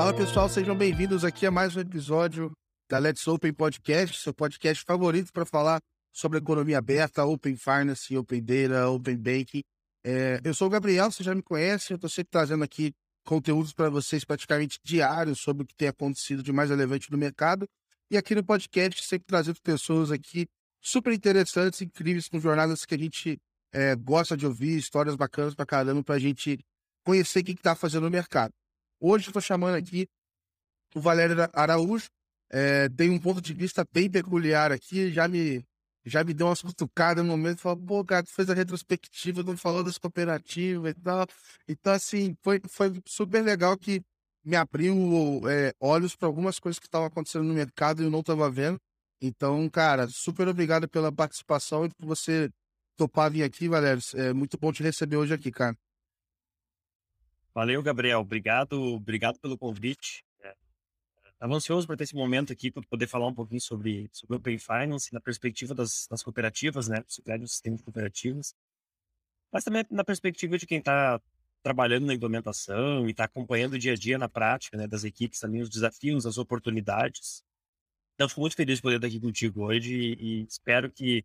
Fala pessoal, sejam bem-vindos aqui a mais um episódio da Let's Open Podcast, seu podcast favorito para falar sobre economia aberta, Open Finance, Open Data, Open Banking. É, eu sou o Gabriel, você já me conhece, eu estou sempre trazendo aqui conteúdos para vocês praticamente diários sobre o que tem acontecido de mais relevante no mercado. E aqui no podcast, sempre trazendo pessoas aqui super interessantes, incríveis, com jornadas que a gente é, gosta de ouvir, histórias bacanas pra caramba, pra gente conhecer o que está fazendo no mercado. Hoje estou chamando aqui o Valério Araújo, é, tem um ponto de vista bem peculiar aqui, já me, já me deu umas cutucadas no momento, falou, pô, cara, tu fez a retrospectiva, não falou das cooperativas e tal. Então, assim, foi, foi super legal que me abriu é, olhos para algumas coisas que estavam acontecendo no mercado e eu não estava vendo. Então, cara, super obrigado pela participação e por você topar vir aqui, Valério. É muito bom te receber hoje aqui, cara. Valeu, Gabriel. Obrigado, obrigado pelo convite. Estava é, ansioso para ter esse momento aqui para poder falar um pouquinho sobre, sobre Open Finance na perspectiva das, das cooperativas, né? Do sistema de cooperativas. Mas também na perspectiva de quem está trabalhando na implementação e está acompanhando o dia a dia na prática, né? Das equipes também, os desafios, as oportunidades. Então, fico muito feliz de poder estar aqui contigo hoje e, e espero que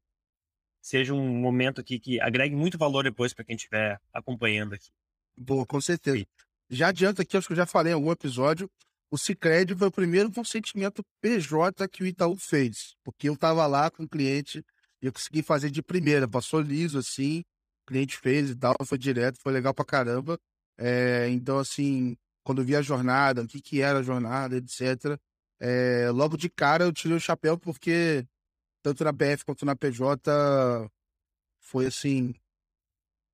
seja um momento aqui que agregue muito valor depois para quem estiver acompanhando aqui. Boa, com certeza. Já adianta aqui, acho que eu já falei em algum episódio, o Cicred foi o primeiro consentimento PJ que o Itaú fez, porque eu estava lá com o cliente e eu consegui fazer de primeira, passou liso assim, o cliente fez e tal, foi direto, foi legal pra caramba. É, então, assim, quando vi a jornada, o que, que era a jornada, etc., é, logo de cara eu tirei o chapéu porque tanto na BF quanto na PJ foi assim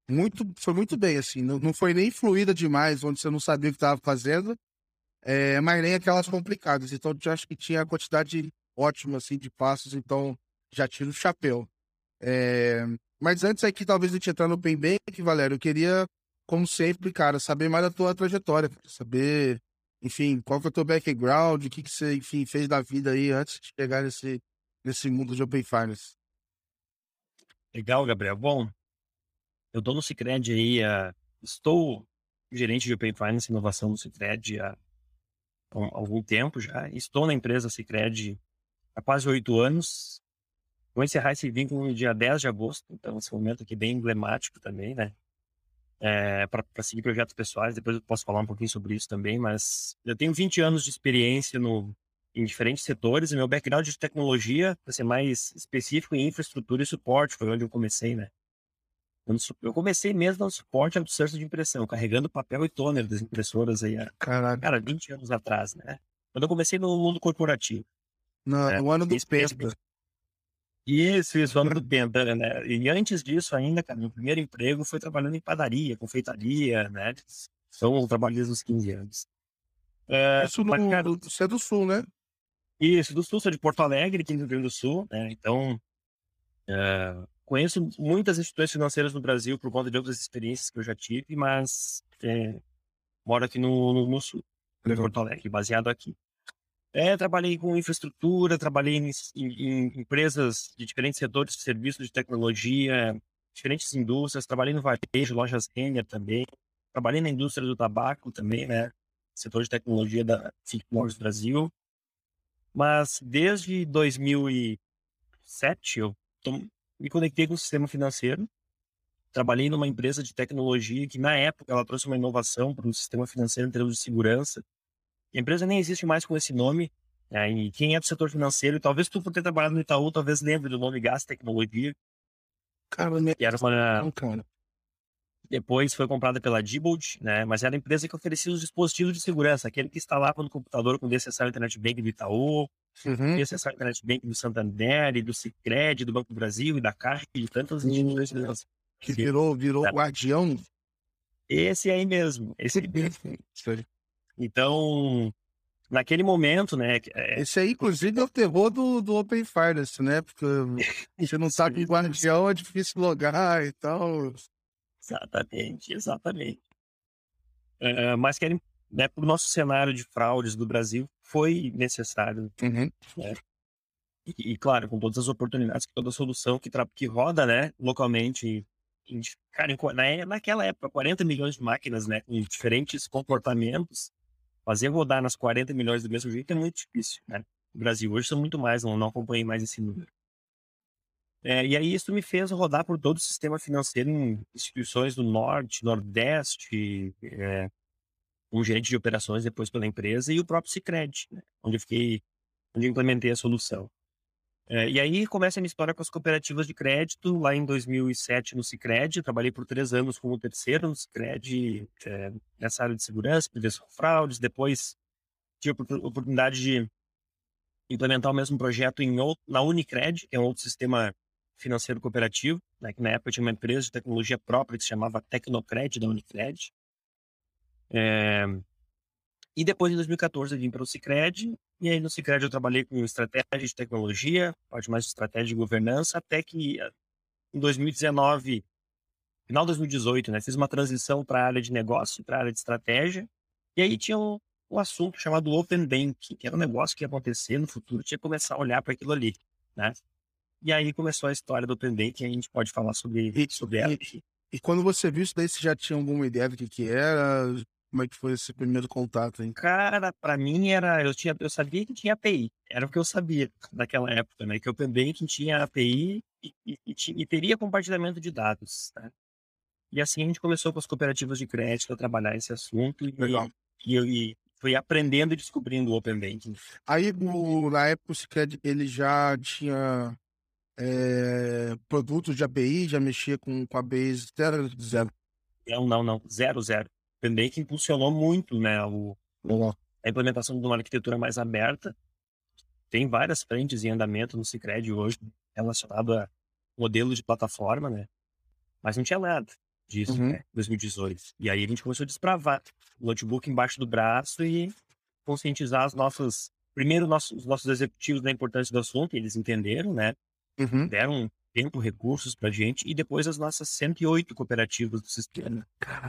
muito foi muito bem assim não, não foi nem fluida demais onde você não sabia o que estava fazendo é, mas nem aquelas complicadas então eu acho que tinha a quantidade ótima assim de passos então já tiro o chapéu é, mas antes aqui talvez de te entrar no Open Bank Valério eu queria como sempre cara saber mais da tua trajetória saber enfim, qual foi o teu background, o que, que você, enfim, fez da vida aí antes de chegar nesse, nesse mundo de Open Finance? Legal, Gabriel. Bom, eu estou no Cicred aí, uh, estou gerente de Open Finance inovação no Cicred há, há algum tempo já. Estou na empresa Cicred há quase oito anos. Vou encerrar esse vínculo no dia 10 de agosto, então esse momento aqui bem emblemático também, né? é, para seguir projetos pessoais. Depois eu posso falar um pouquinho sobre isso também, mas eu tenho 20 anos de experiência no, em diferentes setores e meu background de tecnologia, para ser mais específico, em infraestrutura e suporte, foi onde eu comecei, né? Eu comecei mesmo no suporte ao outsourcing de impressão, carregando papel e toner das impressoras aí, Caraca. cara, 20 anos atrás, né? Quando eu comecei no mundo corporativo. No, né? no ano do Penta. Isso, isso, ano do Penta, né? E antes disso ainda, cara, meu primeiro emprego foi trabalhando em padaria, confeitaria, né? São trabalhos uns 15 anos. É, isso no, mas, cara, você é do Sul, né? Isso, do Sul, sou de Porto Alegre, aqui no Rio Grande do Sul, né? Então, é, conheço muitas instituições financeiras no Brasil por conta de outras experiências que eu já tive, mas é, moro aqui no, no, no Sul, em Porto Alegre, baseado aqui. É, trabalhei com infraestrutura, trabalhei em, em, em, empresas de diferentes setores de serviços de tecnologia, diferentes indústrias, trabalhei no varejo, lojas Renner também, trabalhei na indústria do tabaco também, né? Setor de tecnologia da Morris Brasil. Mas desde 2007 eu tô, me conectei com o sistema financeiro. Trabalhei numa empresa de tecnologia que na época ela trouxe uma inovação para o sistema financeiro em termos de segurança a empresa nem existe mais com esse nome. Né? E quem é do setor financeiro, talvez tu por ter trabalhado no Itaú, talvez lembre do nome Gas Tecnologia. Cara, minha... era uma... Não, cara. Depois foi comprada pela Diebold, né? Mas era a empresa que oferecia os dispositivos de segurança, aquele que instalava no computador com DSSL Internet Bank do Itaú, uhum. DSSL Internet Bank do Santander, e do Cicred, do Banco do Brasil e da Caixa e de tantas instituições. Que virou, virou tá. guardião. Esse aí mesmo. Esse Então, naquele momento, né? É... Esse aí, inclusive, é o terror do, do Open Finance, né? Porque você não sabe que guardião é difícil logar e tal. Exatamente, exatamente. Uh, mas que né, para o nosso cenário de fraudes do Brasil foi necessário. Uhum. Né? E, e, claro, com todas as oportunidades, toda solução que, que roda né, localmente em, cara, na, naquela época, 40 milhões de máquinas, né, com diferentes comportamentos, fazer rodar nas 40 milhões do mesmo jeito é muito difícil, né? O Brasil hoje são muito mais, não, não acompanhei mais esse número. É, e aí isso me fez rodar por todo o sistema financeiro em instituições do Norte, Nordeste, é, como gerente de operações depois pela empresa e o próprio Cicred, né? onde eu fiquei, onde eu implementei a solução. É, e aí começa a minha história com as cooperativas de crédito, lá em 2007 no Cicred, trabalhei por três anos como terceiro no Cicred, é, nessa área de segurança, prevenção de fraudes, depois tive a oportunidade de implementar o mesmo projeto em na Unicred, que é um outro sistema financeiro cooperativo, né, que na época tinha uma empresa de tecnologia própria que se chamava Tecnocred, da Unicred. É, e depois, em 2014, eu vim para o Cicred, e aí no Cicred eu trabalhei com estratégia de tecnologia, parte mais de estratégia de governança, até que em 2019, final de 2018, né, fiz uma transição para a área de negócio, para a área de estratégia, e aí tinha um, um assunto chamado Open Banking, que era um negócio que ia acontecer no futuro, tinha que começar a olhar para aquilo ali, né? E aí começou a história do Open Banking, a gente pode falar sobre, e, sobre ela. E, e, quando você viu isso daí, você já tinha alguma ideia do que que era? Como é que foi esse primeiro contato, hein? Cara, para mim era, eu tinha, eu sabia que tinha API, era o que eu sabia naquela época, né? Que o Open Banking tinha API e, e, e, e teria compartilhamento de dados, né? E assim a gente começou com as cooperativas de crédito a trabalhar esse assunto e, Legal. e, e fui aprendendo e descobrindo o Open Banking. Aí, o, na época, o Cicred, ele já tinha é, produtos de API, já mexia com, com a base zero, zero. Não, não, não, zero, zero. Open Banking impulsionou muito, né, o, a implementação de uma arquitetura mais aberta. Tem várias frentes em andamento no Cicred hoje relacionado a modelo de plataforma, né? Mas não tinha nada disso, Uhum. né? 2018. E aí a gente começou a desbravar o notebook embaixo do braço e conscientizar os nossos, primeiro nossos, os nossos executivos da importância do assunto, eles entenderam, né? Uhum. Deram tempo, recursos pra gente, e depois as nossas 108 cooperativas do sistema.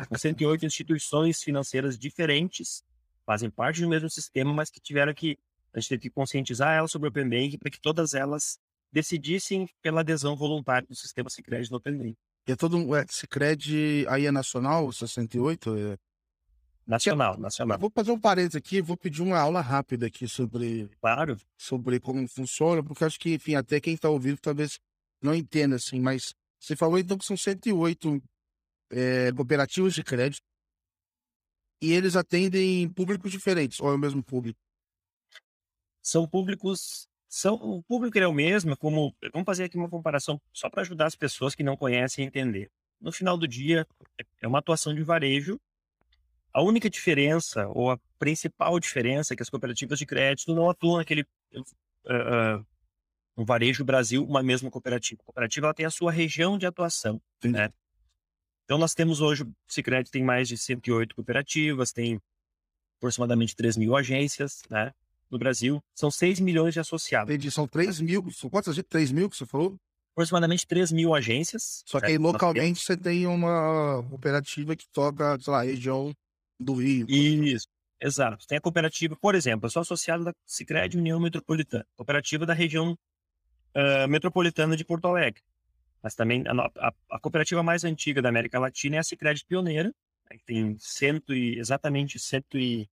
Com 108 instituições financeiras diferentes, fazem parte do mesmo sistema, mas que tiveram que, a gente teve que conscientizar elas sobre o Open Banking para que todas elas decidissem pela adesão voluntária do sistema Sicredi no Open Banking. E é todo um. É, Cicred aí é nacional, 68? É... Nacional, Eu nacional. vou fazer um parênteses aqui, vou pedir uma aula rápida aqui sobre, Claro, sobre como funciona, porque acho que, enfim, até quem está ouvindo talvez não entenda, assim, mas você falou então que são 108 é, cooperativas de crédito e eles atendem públicos diferentes, ou é o mesmo público? são públicos, são, o público é o mesmo, como, vamos fazer aqui uma comparação só para ajudar as pessoas que não conhecem a entender. No final do dia, é uma atuação de varejo. A única diferença, ou a principal diferença, é que as cooperativas de crédito não atuam naquele uh, uh, um varejo Brasil, uma mesma cooperativa. A cooperativa ela tem a sua região de atuação. Né? Então, nós temos hoje, o Cicred tem mais de 108 cooperativas, tem aproximadamente 3 mil agências né, no Brasil. São 6 milhões de associados. Entendi, são 3 mil, são quantas? 3 mil que você falou? Aproximadamente 3 mil agências. Só que né, aí localmente você tem uma cooperativa que toca, sei lá, região do Rio. Isso, exato. Tem a cooperativa, por exemplo, eu sou associado da Cicred União Metropolitana, cooperativa da região uh, metropolitana de Porto Alegre. Mas também a, a, a, cooperativa mais antiga da América Latina é a Cicred Pioneira, né, que tem cento e, exatamente 120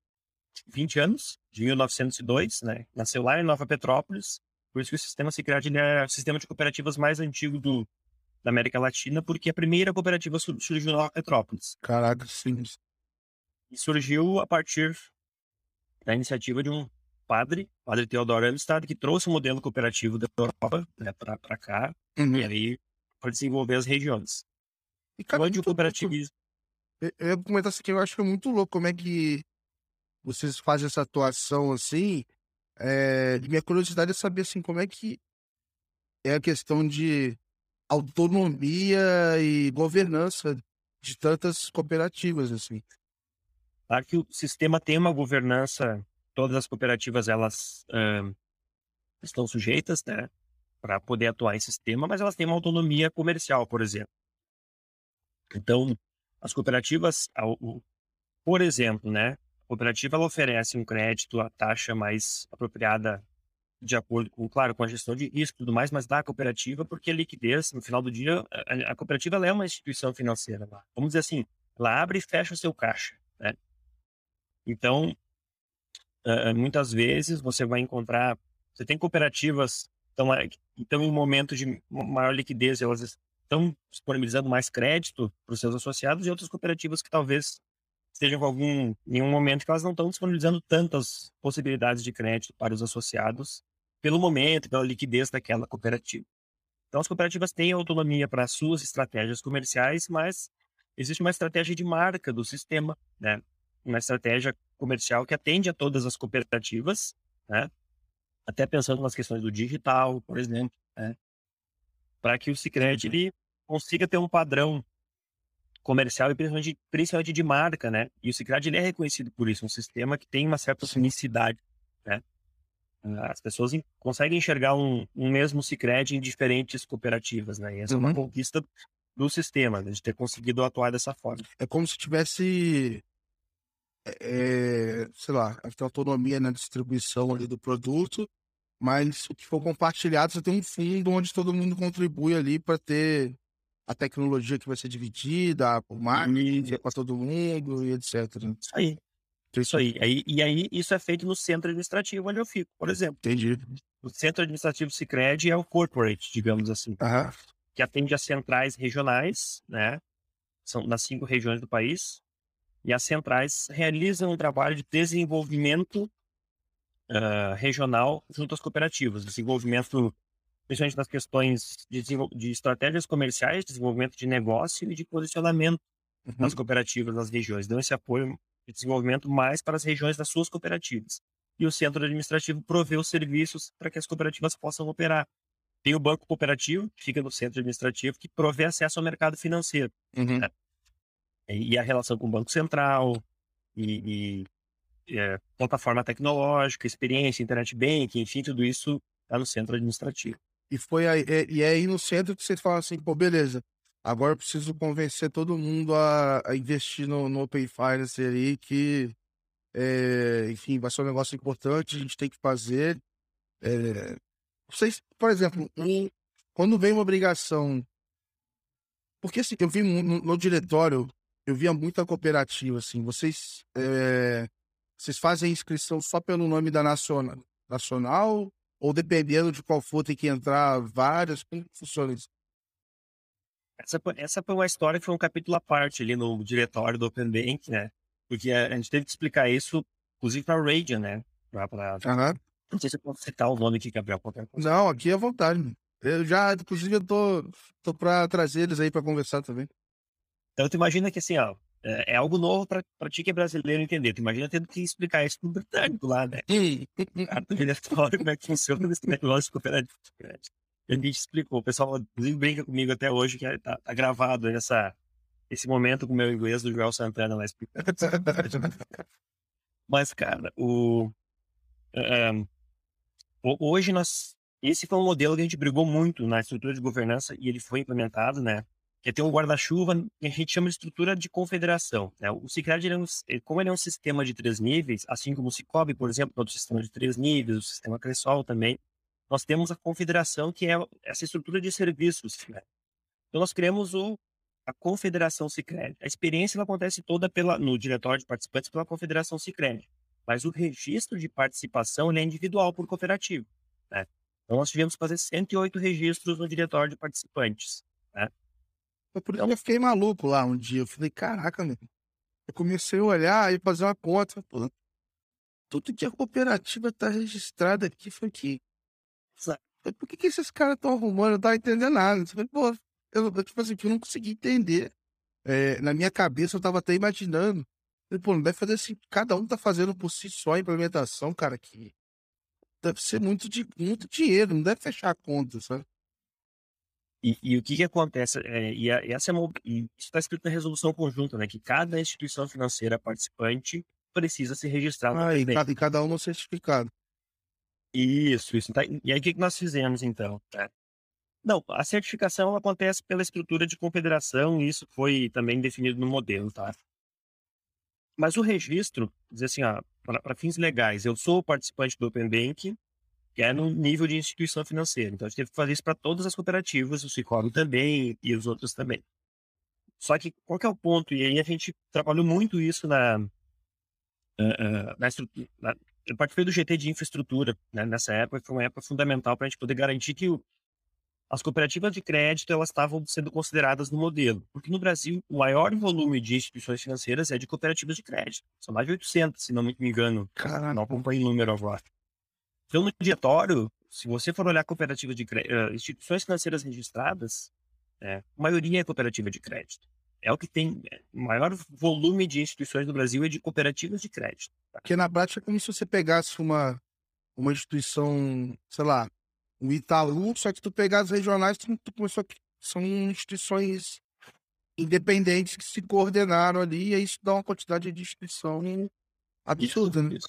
anos, de 1902, né? Nasceu lá em Nova Petrópolis. Por isso que o sistema Cicred é o sistema de cooperativas mais antigo do, da América Latina, porque a primeira cooperativa surgiu em Nova Petrópolis. Caraca, sim. E surgiu a partir da iniciativa de um padre, padre Theodor Amstad, que trouxe o modelo cooperativo da Europa né, para cá, Uhum. e aí para desenvolver as regiões. E, cara, Onde o cooperativismo. louco. Eu ia comentar isso aqui, eu acho que é muito louco como é que vocês fazem essa atuação assim. É, minha curiosidade é saber assim, como é que é a questão de autonomia e governança de tantas cooperativas, assim. Claro que o sistema tem uma governança, todas as cooperativas elas ãh, estão sujeitas, né, para poder atuar em sistema, mas elas têm uma autonomia comercial, por exemplo. Então, as cooperativas, por exemplo, né, a cooperativa ela oferece um crédito à taxa mais apropriada de acordo com, claro, com a gestão de risco e tudo mais, mas à cooperativa porque a liquidez, no final do dia, a, a cooperativa é uma instituição financeira. Vamos dizer assim, ela abre e fecha o seu caixa, né? Então, uh, muitas vezes você vai encontrar, você tem cooperativas que estão em um momento de maior liquidez, elas estão disponibilizando mais crédito para os seus associados e outras cooperativas que talvez estejam com algum em um momento que elas não estão disponibilizando tantas possibilidades de crédito para os associados pelo momento, pela liquidez daquela cooperativa. Então, as cooperativas têm autonomia para suas estratégias comerciais, mas existe uma estratégia de marca do sistema, né? Uma estratégia comercial que atende a todas as cooperativas, né? Até pensando nas questões do digital, por exemplo, né? Para que o Sicredi ele consiga ter um padrão comercial e principalmente, principalmente de marca, né? E o Sicredi ele é reconhecido por isso, um sistema que tem uma certa unicidade, né? As pessoas conseguem enxergar um, um mesmo Cicred em diferentes cooperativas, né? E essa uhum. é uma uhum. conquista do sistema, né? de ter conseguido atuar dessa forma. É como se tivesse, é, sei lá, a autonomia na distribuição ali do produto, mas o que for compartilhado, você tem um fundo onde todo mundo contribui ali para ter a tecnologia que vai ser dividida, por marketing, para todo mundo e etc. Isso aí. Isso aí. aí. E aí, isso é feito no centro administrativo onde eu fico, por exemplo. Entendi. O centro administrativo Cicred é o corporate, digamos assim. Uhum. Que atende as centrais regionais, né? São nas cinco regiões do país. E as centrais realizam um trabalho de desenvolvimento uh, regional junto às cooperativas. Desenvolvimento, principalmente nas questões de, de estratégias comerciais, desenvolvimento de negócio e de posicionamento uhum. nas cooperativas, nas regiões. Dão esse apoio de desenvolvimento mais para as regiões das suas cooperativas. E o centro administrativo provê os serviços para que as cooperativas possam operar. Tem o banco cooperativo, que fica no centro administrativo, que provê acesso ao mercado financeiro. Uhum. Né? E a relação com o Banco Central, e, e é, plataforma tecnológica, experiência, internet banking, enfim, tudo isso está no centro administrativo. E foi aí, e é aí no centro que vocês falam assim, pô, beleza, Agora eu preciso convencer todo mundo a, a investir no, no, Open Finance aí, que, é, enfim, vai ser um negócio importante, a gente tem que fazer. É, vocês, por exemplo, quando vem uma obrigação. Porque assim, eu vi no, no diretório, eu via muita cooperativa, assim, vocês. É, vocês fazem inscrição só pelo nome da nacional, nacional ou dependendo de qual for, tem que entrar várias? Como funciona isso? Essa, essa foi uma história que foi um capítulo à parte ali no diretório do Open Bank, né? Porque a, a gente teve que explicar isso, inclusive para a Radian, né? Pra, pra... Uhum. Não sei se eu posso citar o nome aqui, Gabriel. Qualquer coisa. Não, aqui é vontade. Eu já, inclusive, eu tô, tô para trazer eles aí para conversar também. Então, tu imagina que assim, ó, é, é algo novo para ti que é brasileiro entender. Tu imagina tendo que explicar isso pro britânico lá, né? Cara, tu vê a história, como é que funciona esse negócio cooperativo a gente explicou. O pessoal brinca comigo até hoje que tá, tá gravado essa, esse momento com o meu inglês do Joel Santana lá explicando. Mas, cara, o, um, hoje nós. Esse foi um modelo que a gente brigou muito na estrutura de governança e ele foi implementado, né? Que é ter um guarda-chuva que a gente chama de estrutura de confederação. Né? O Cicred, é um, como ele é um sistema de três níveis, assim como o Cicobi, por exemplo, é outro sistema de três níveis, o sistema Cressol também, nós temos a confederação, que é essa estrutura de serviços. Né? Então, nós criamos o, a Confederação Cicred. A experiência acontece toda pela, no diretório de participantes pela Confederação Cicred. Mas o registro de participação é individual por cooperativo. Né? Então, nós tivemos que fazer 108 registros no diretório de participantes. Né? Eu fiquei maluco lá um dia. Eu falei, caraca, meu. Eu comecei a olhar e fazer uma conta. Pô, tudo que a cooperativa está registrada aqui foi que por que, que esses caras estão arrumando? Eu não tava entendendo nada. Eu, pô, eu, eu, tipo assim, eu não consegui entender. É, na minha cabeça eu tava até imaginando. Eu, pô, não deve fazer assim, cada um tá fazendo por si só a implementação, cara, que deve ser muito, de, muito dinheiro, não deve fechar a conta, sabe? E, e, o que que acontece? É, e, a, e essa é uma, e isso está escrito na resolução conjunta, né? Que cada instituição financeira participante precisa se registrar. Ah, e cada, e cada um no certificado. Isso, isso. Tá, e aí, o que nós fizemos, então? Né? Não, a certificação acontece pela estrutura de confederação e isso foi também definido no modelo, tá? Mas o registro, dizer assim, para fins legais, eu sou participante do Open Bank, que é no nível de instituição financeira. Então, a gente teve que fazer isso para todas as cooperativas, o Cicobi também e os outros também. Só que qual que é o ponto? E aí a gente trabalhou muito isso na, uh, uh, na, na eu participei do GT de infraestrutura, né? Nessa época foi uma época fundamental para a gente poder garantir que o, as cooperativas de crédito elas estavam sendo consideradas no modelo, porque no Brasil o maior volume de instituições financeiras é de cooperativas de crédito, são mais de 800, se não me engano, Caramba. não acompanho o número agora. Então no diretório, se você for olhar cooperativas de crédito, uh, instituições financeiras registradas, é, a maioria é cooperativa de crédito. É o que tem é, maior volume de instituições no Brasil é de cooperativas de crédito. Tá? Porque na prática é como se você pegasse uma, uma instituição, sei lá, um Itaú, só que tu pegar as regionais, tu, tu começou a, são instituições independentes que se coordenaram ali, e isso dá uma quantidade de instituição absurda, né? Isso.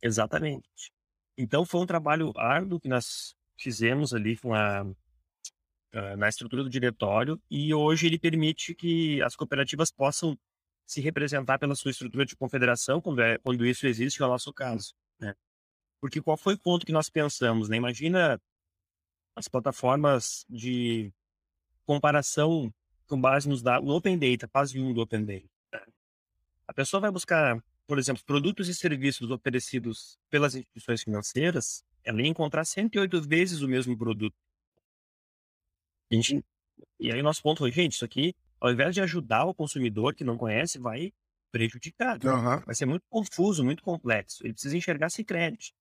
Exatamente. Então foi um trabalho árduo que nós fizemos ali com a uh, na estrutura do diretório e hoje ele permite que as cooperativas possam se representar pela sua estrutura de confederação quando, é, quando isso existe, que é nosso caso. Né? Porque qual foi o ponto que nós pensamos? Né? Imagina as plataformas de comparação com base nos dados, o Open Data, fase 1 do Open Data. Né? A pessoa vai buscar, por exemplo, produtos e serviços oferecidos pelas instituições financeiras, ela ia encontrar 108 vezes o mesmo produto gente, e aí o nosso ponto foi, gente, isso aqui, ao invés de ajudar o consumidor que não conhece, vai prejudicar. Uhum. Vai ser muito confuso, muito complexo. Ele precisa enxergar esse crédito.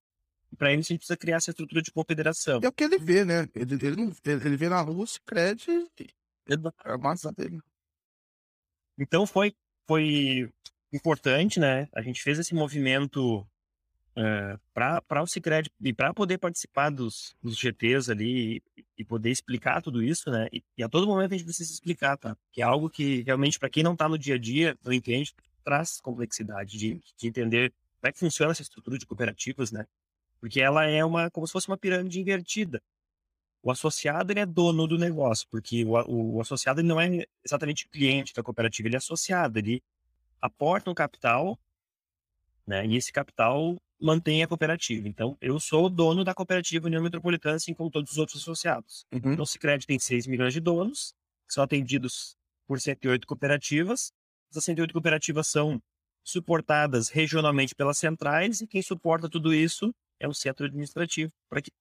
E para isso a gente precisa criar essa estrutura de confederação. É o que ele vê, né? Ele, ele, não, ele vê na rua esse crédito é a massa dele. Então foi, foi importante, né? A gente fez esse movimento é, para o Cicred e para poder participar dos, dos GTs ali e, e, poder explicar tudo isso, né? E, e, a todo momento a gente precisa explicar, tá? Que é algo que realmente, para quem não está no dia a dia, não entende, traz complexidade de, de entender como é que funciona essa estrutura de cooperativas, né? Porque ela é uma, como se fosse uma pirâmide invertida. O associado ele é dono do negócio, porque o, o, o associado não é exatamente cliente da cooperativa, ele é associado, ele aporta um capital, né? E esse capital mantém a cooperativa. Então, eu sou o dono da cooperativa União Metropolitana, assim como todos os outros associados. Uhum. Então, o Cicred tem 6 milhões de donos, que são atendidos por 108 cooperativas. Essas 108 cooperativas são suportadas regionalmente pelas centrais e quem suporta tudo isso é o centro administrativo para que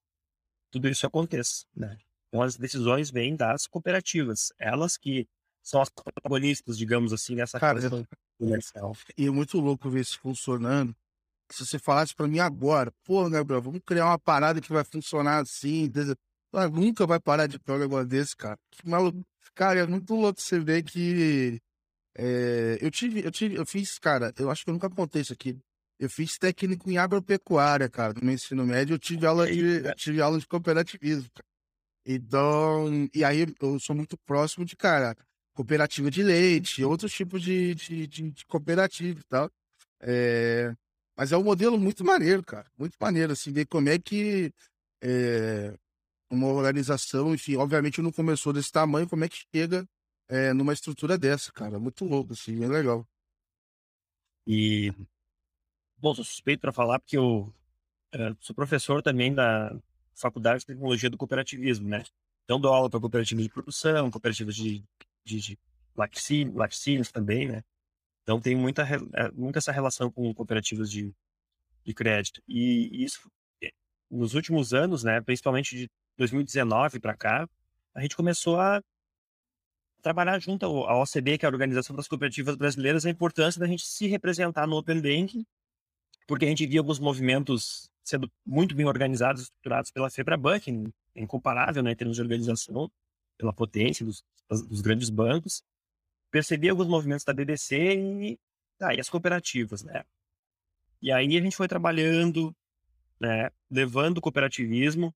tudo isso aconteça. Né? Então, as decisões vêm das cooperativas, elas que são as protagonistas, digamos assim, nessa Cara, comercial. E é muito louco ver isso funcionando, se você falasse para mim agora, pô, Gabriel, vamos criar uma parada que vai funcionar assim, ah, nunca vai parar de ter um negócio desse, cara. Cara, é muito louco você ver que é, eu tive, eu tive, eu fiz, cara, eu acho que eu nunca contei isso aqui. Eu fiz técnico em agropecuária, cara, no meu ensino médio. Eu tive aula de, eu tive aula de cooperativismo. Cara. Então, e aí eu sou muito próximo de, cara, cooperativa de leite, outros tipos de, de, de, de cooperativa e tal. É, mas é um modelo muito maneiro, cara. Muito maneiro, assim, ver como é que é, uma organização, enfim, obviamente não começou desse tamanho, como é que chega é, numa estrutura dessa, cara. Muito louco, assim, é legal. E, bom, sou suspeito para falar porque eu sou professor também da Faculdade de Tecnologia do Cooperativismo, né? Então dou aula para cooperativas de produção, cooperativas de, de, de laticínios também, né? Então tem muita, é, muita essa relação com cooperativas de, de crédito. E isso, é, nos últimos anos, né, principalmente de 2019 para cá, a gente começou a trabalhar junto à OCB, que é a Organização das Cooperativas Brasileiras, a importância da gente se representar no Open Banking, porque a gente via alguns movimentos sendo muito bem organizados, estruturados pela FEBRABANC, incomparável né, em termos de organização, pela potência dos, dos grandes bancos, percebi alguns movimentos da BBC e, ah, e as cooperativas, né? E aí a gente foi trabalhando, né, levando o cooperativismo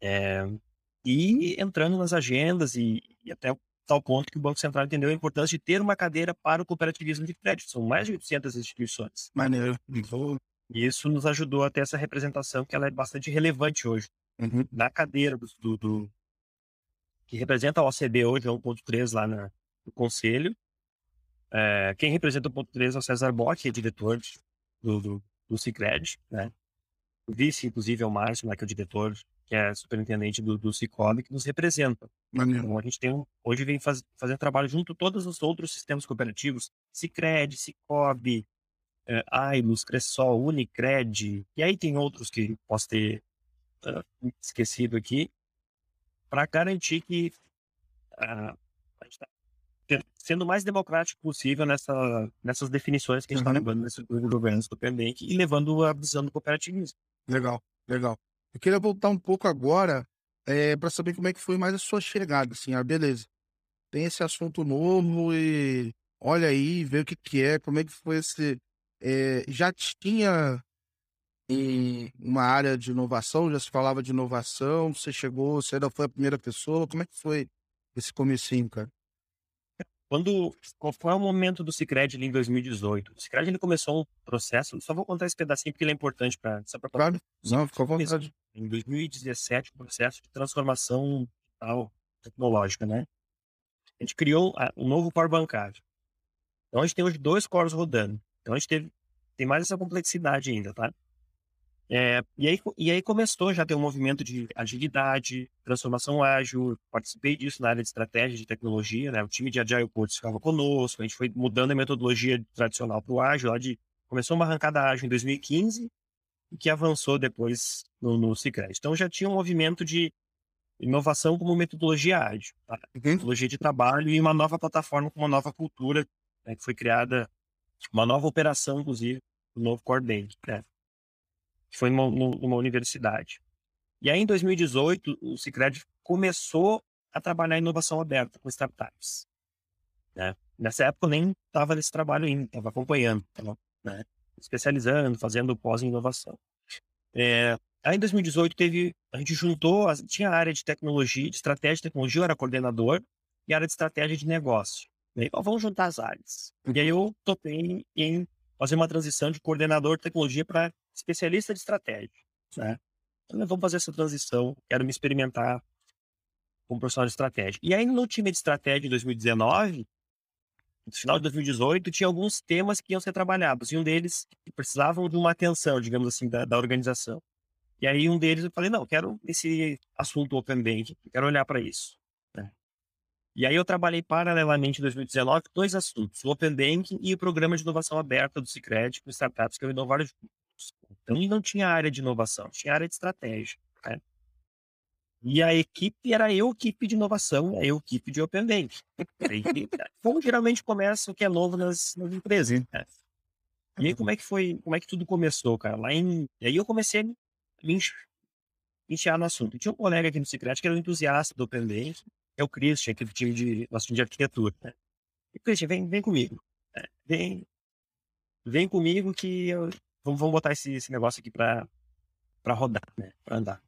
é, e entrando nas agendas e, e, até tal ponto que o Banco Central entendeu a importância de ter uma cadeira para o cooperativismo de crédito. São mais de 800 instituições. Maneiro. E isso nos ajudou a ter essa representação que ela é bastante relevante hoje. Uhum. Na cadeira do, do, que representa a OCB hoje, é 1.3 lá na, do conselho. É, quem representa o ponto 3 é o César Bock, que é diretor do, do, do Cicred, né? O vice, inclusive, é o Márcio, né, que é o diretor, que é superintendente do, do Cicobi, que nos representa. Maneiro. Então, a gente tem um, hoje vem faz, fazendo trabalho junto todos os outros sistemas cooperativos, Cicred, Cicobi, é, Ailus, Cressol, Unicred, e aí tem outros que posso ter uh, esquecido aqui, para garantir que uh, a gente está sendo o mais democrático possível nessa, nessas definições que a gente está uhum. levando nesse governo do PMBank e levando a visão do cooperativismo. Legal, legal. Eu queria voltar um pouco agora é, para saber como é que foi mais a sua chegada, assim, ah, beleza. Tem esse assunto novo e olha aí, vê o que que é, como é que foi esse... É, já tinha em uma área de inovação, já se falava de inovação, você chegou, você ainda foi a primeira pessoa, como é que foi esse comecinho, cara? Quando, qual foi o momento do Cicred ali em 2018? O Cicred ele começou um processo, só vou contar esse pedacinho porque ele é importante para... Claro, não, ficou à vontade. Em 2017, um processo de transformação digital, tecnológica, né? A gente criou um novo core bancário. Então a gente tem hoje dois cores rodando. Então a gente teve, tem mais essa complexidade ainda, tá? É, e, aí, e aí começou já a ter um movimento de agilidade, transformação ágil, participei disso na área de estratégia de tecnologia, né? O time de Agile Coach ficava conosco, a gente foi mudando a metodologia tradicional para o ágil, lá de, começou uma arrancada ágil em 2015 e que avançou depois no, no Cicred. Então já tinha um movimento de inovação como metodologia ágil, tá? metodologia de trabalho e uma nova plataforma com uma nova cultura né, que foi criada, uma nova operação, inclusive, o novo Core né? Que foi numa, numa universidade. E aí, em 2018, o Cicred começou a trabalhar inovação aberta com startups. Né? Nessa época, eu nem estava nesse trabalho ainda, estava acompanhando, né? especializando, fazendo pós-inovação. É, aí, em 2018, teve, a gente juntou, tinha a área de tecnologia, de estratégia de tecnologia, eu era coordenador, e a área de estratégia de negócio. Aí, ó, vamos juntar as áreas. E aí, eu topei em fazer uma transição de coordenador de tecnologia para especialista de estratégia, né? Então, vamos fazer essa transição, quero me experimentar como profissional de estratégia. E aí, no time de estratégia de 2019, no final de 2018, tinha alguns temas que iam ser trabalhados, e um deles precisavam de uma atenção, digamos assim, da, da organização. E aí, um deles eu falei, não, quero esse assunto Open Bank, quero olhar para isso. Né? E aí eu trabalhei paralelamente em 2019 dois assuntos, o Open Banking e o Programa de Inovação Aberta do Cicred com startups que eu inovar então não tinha área de inovação, tinha área de estratégia. Né? E a equipe era eu, equipe de inovação, eu, equipe de Open Bank. Como geralmente começa o que é novo nas, nas empresas. Né? E aí, como é que foi, como é que tudo começou, cara? Lá em. E aí eu comecei a me enfiar no assunto. tinha um colega aqui no Secret que era um entusiasta do Open Bank, é o Christian, aquele time de, nosso time de arquitetura. Né? E Christian, vem, vem comigo. Né? Vem, vem comigo que eu, vamos, vamos botar esse, esse negócio aqui para rodar, né? Para andar.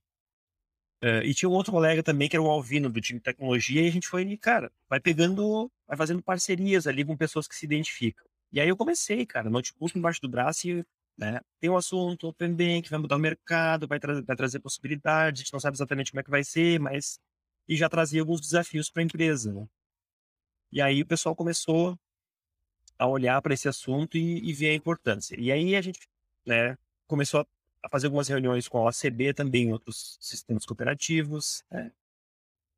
Uh, e tinha um outro colega também, que era o Alvino, do time de tecnologia, e a gente foi, cara, vai pegando, vai fazendo parcerias ali com pessoas que se identificam. E aí eu comecei, cara, notebook embaixo do braço e, né, tem um assunto, Open Bank, vai mudar o mercado, vai, tra vai trazer possibilidades, a gente não sabe exatamente como é que vai ser, mas... E já trazia alguns desafios para a empresa, né? E aí o pessoal começou a olhar para esse assunto e, e ver a importância. E aí a gente né, começou a fazer algumas reuniões com a OCB também, outros sistemas cooperativos, né,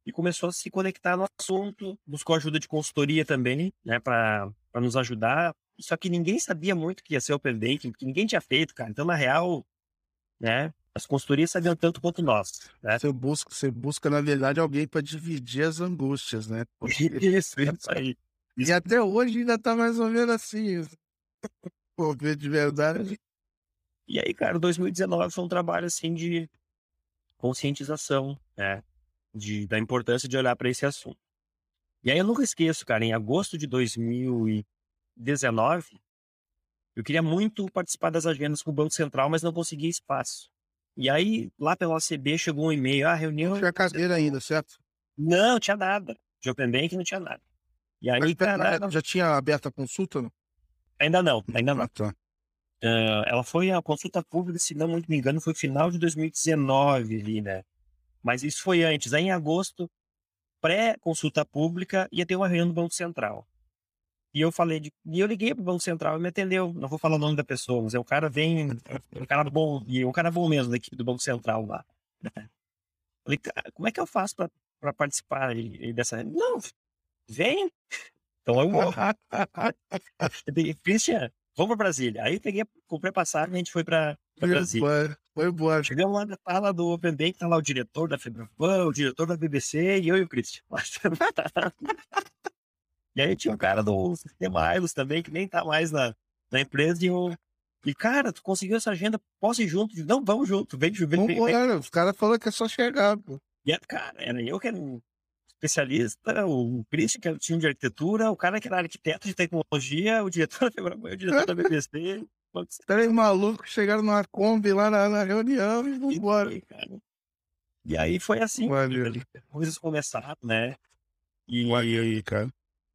e começou a se conectar no assunto, buscou ajuda de consultoria também, né, para nos ajudar. Só que ninguém sabia muito que ia ser Open Banking, porque ninguém tinha feito, cara. Então, na real, né, as consultorias sabiam tanto quanto nós. Né? Você, busca, você busca, na verdade, alguém para dividir as angústias, né? Isso, isso aí. E até hoje ainda tá mais ou menos assim. Pô, de verdade. E aí, cara, 2019 foi um trabalho assim de conscientização, né? De, da importância de olhar para esse assunto. E aí eu nunca esqueço, cara, em agosto de 2019, eu queria muito participar das agendas com o Banco Central, mas não conseguia espaço. E aí, lá pela OCB, chegou um e-mail, ah, reunião... Não tinha cadeira ainda, certo? Não, não tinha nada. De Open Bank não tinha nada. E aí, mas, cara... Já tinha aberto a consulta? Não? Ainda não, ainda não. Ah, tá. Uh, ela foi a consulta pública, se não me engano, foi final de 2019 ali, né? Mas isso foi antes. Aí em agosto, pré-consulta pública, ia ter uma reunião do Banco Central. E eu falei, de... e eu liguei pro Banco Central e me atendeu. Não vou falar o nome da pessoa, mas é um cara vem, um cara bom, e um cara bom mesmo da equipe do Banco Central lá. Falei, como é que eu faço para participar dessa? Não, vem. Então eu vou. Christian, vamos para Brasília. Aí peguei, comprei passagem e a gente foi para Brasília. Foi boa. Chegamos lá na sala do Open Bank, tá lá o diretor da Febraban, o diretor da BBC e eu e o Christian. e aí tinha o cara do Sistema Ailos também, que nem tá mais na, na empresa, e eu, e, cara, tu conseguiu essa agenda, posso ir junto? Não, vamos junto, vem, vem. vem. Os caras falaram que é só chegar, pô. E, cara, era eu que era um especialista, o Christian, que era o time de arquitetura, o cara que era arquiteto de tecnologia, o diretor da o diretor da BBC. Três malucos chegaram numa Kombi lá na, na reunião e vambora. E, e aí foi assim, coisas começaram, né? E, aí, cara.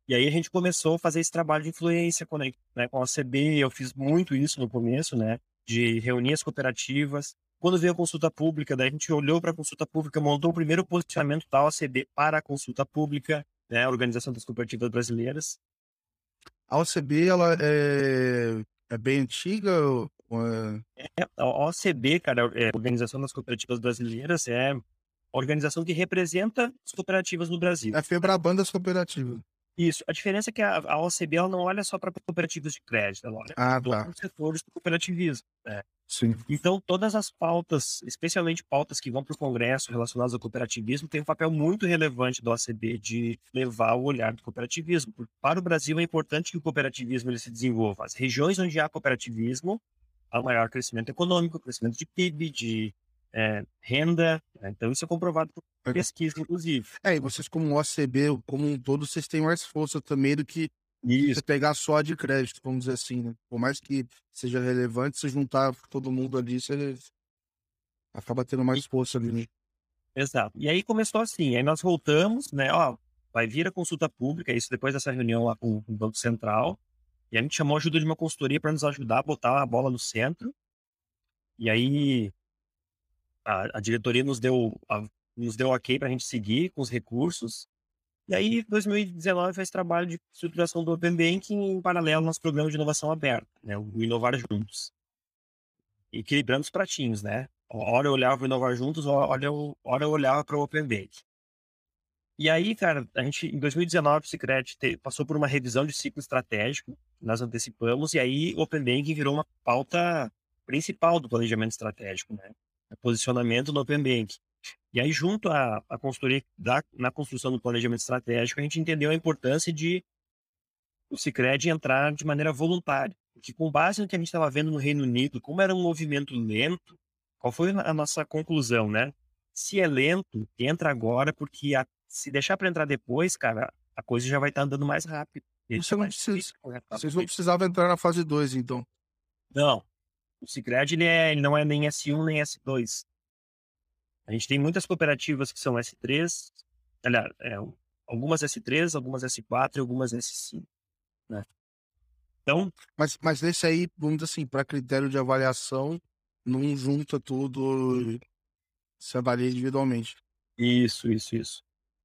E aí a gente começou a fazer esse trabalho de influência com, né, com a CB, eu fiz muito isso no começo, né? De reunir as cooperativas. Quando veio a consulta pública, daí a gente olhou para a consulta pública, montou o primeiro posicionamento da OCB para a consulta pública, né? A Organização das Cooperativas Brasileiras. A OCB, ela é, é bem antiga? Ou... É, a OCB, cara, é a Organização das Cooperativas Brasileiras, é a organização que representa as cooperativas no Brasil. É a FEBRABAN das cooperativas. Isso. A diferença é que a, a OCB ela não olha só para cooperativas de crédito, ela olha ah, para tá. os setores do cooperativismo. Né? Sim. Então, todas as pautas, especialmente pautas que vão para o Congresso relacionadas ao cooperativismo, tem um papel muito relevante da OCB de levar o olhar do cooperativismo. Para o Brasil é importante que o cooperativismo ele se desenvolva. As regiões onde há cooperativismo, há maior crescimento econômico, crescimento de PIB, de é, renda. Né? Então, isso é comprovado por é. pesquisa, inclusive. É, e vocês, como OCB, como um todo, vocês têm mais força também do que isso. você pegar só de crédito, vamos dizer assim, né? Por mais que seja relevante, se juntar todo mundo ali, você acaba tendo mais força ali, né? Exato. E aí começou assim, aí nós voltamos, né? Ó, vai vir a consulta pública, isso depois dessa reunião lá com, com o Banco Central. E a gente chamou a ajuda de uma consultoria para nos ajudar a botar a bola no centro. E aí a, a diretoria nos deu, a, nos deu ok para a gente seguir com os recursos. E aí, 2019 fez trabalho de estruturação do Open Banking em paralelo ao nosso programa de inovação aberta, né, o Inovar Juntos. Equilibrando os pratinhos, né? Hora eu olhava para o Inovar Juntos, hora eu, hora eu olhava para o Open Bank. E aí, cara, a gente, em 2019, o Cicred passou por uma revisão de ciclo estratégico, nós antecipamos, e aí o Open Banking virou uma pauta principal do planejamento estratégico, né? É posicionamento no Open Bank. E aí, junto à, à consultoria da, na construção do planejamento estratégico, a gente entendeu a importância de o Cicred entrar de maneira voluntária. Porque com base no que a gente estava vendo no Reino Unido, como era um movimento lento, qual foi a nossa conclusão, né? Se é lento, entra agora, porque a, se deixar para entrar depois, cara, a coisa já vai estar tá andando mais rápido. Você não precisa, vocês não precisavam entrar na fase 2, então. Não, o Cicred ele, é, ele não é nem S1 nem S2. A gente tem muitas cooperativas que são S3, aliás, é, algumas S3, algumas S4 e algumas S5. Né? Então. Mas, mas nesse aí, vamos dizer assim, para critério de avaliação, não junta tudo, se avalia individualmente. Isso, isso, isso.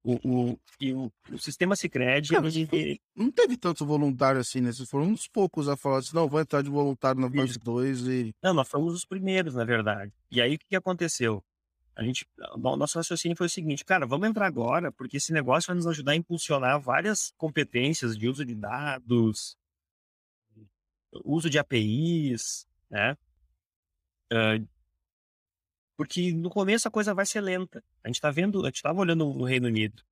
O, o, e o, o sistema Cicred. Cara, ele... Não teve tanto voluntário assim, né? Vocês foram uns poucos a falar assim, não, vou entrar de voluntário na fase 2 e. Não, nós fomos os primeiros, na verdade. E aí o que, que aconteceu? A gente, o nosso raciocínio foi o seguinte, cara, vamos entrar agora, porque esse negócio vai nos ajudar a impulsionar várias competências de uso de dados, uso de APIs, né? Uh, porque no começo a coisa vai ser lenta. A gente está vendo, a gente estava olhando no Reino Unido.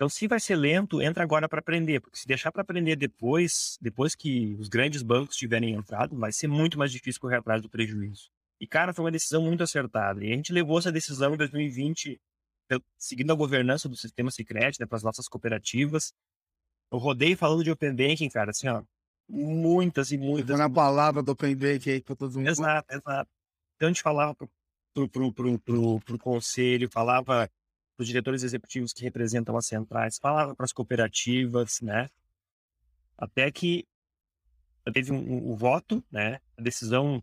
Então, se vai ser lento, entra agora para aprender, porque se deixar para aprender depois, depois que os grandes bancos tiverem entrado, vai ser muito mais difícil correr atrás do prejuízo. E, cara, foi uma decisão muito acertada. E a gente levou essa decisão em 2020, seguindo a governança do sistema Secret, né, para as nossas cooperativas. Eu rodei falando de Open Banking, cara, assim, ó, muitas e muitas. Na palavra do Open Banking aí para todo mundo. Exato, exato. Então, a gente falava pro, pro, pro, pro, pro conselho, falava para os diretores executivos que representam as centrais, falava para as cooperativas, né? Até que teve um, um, um, voto, né? A decisão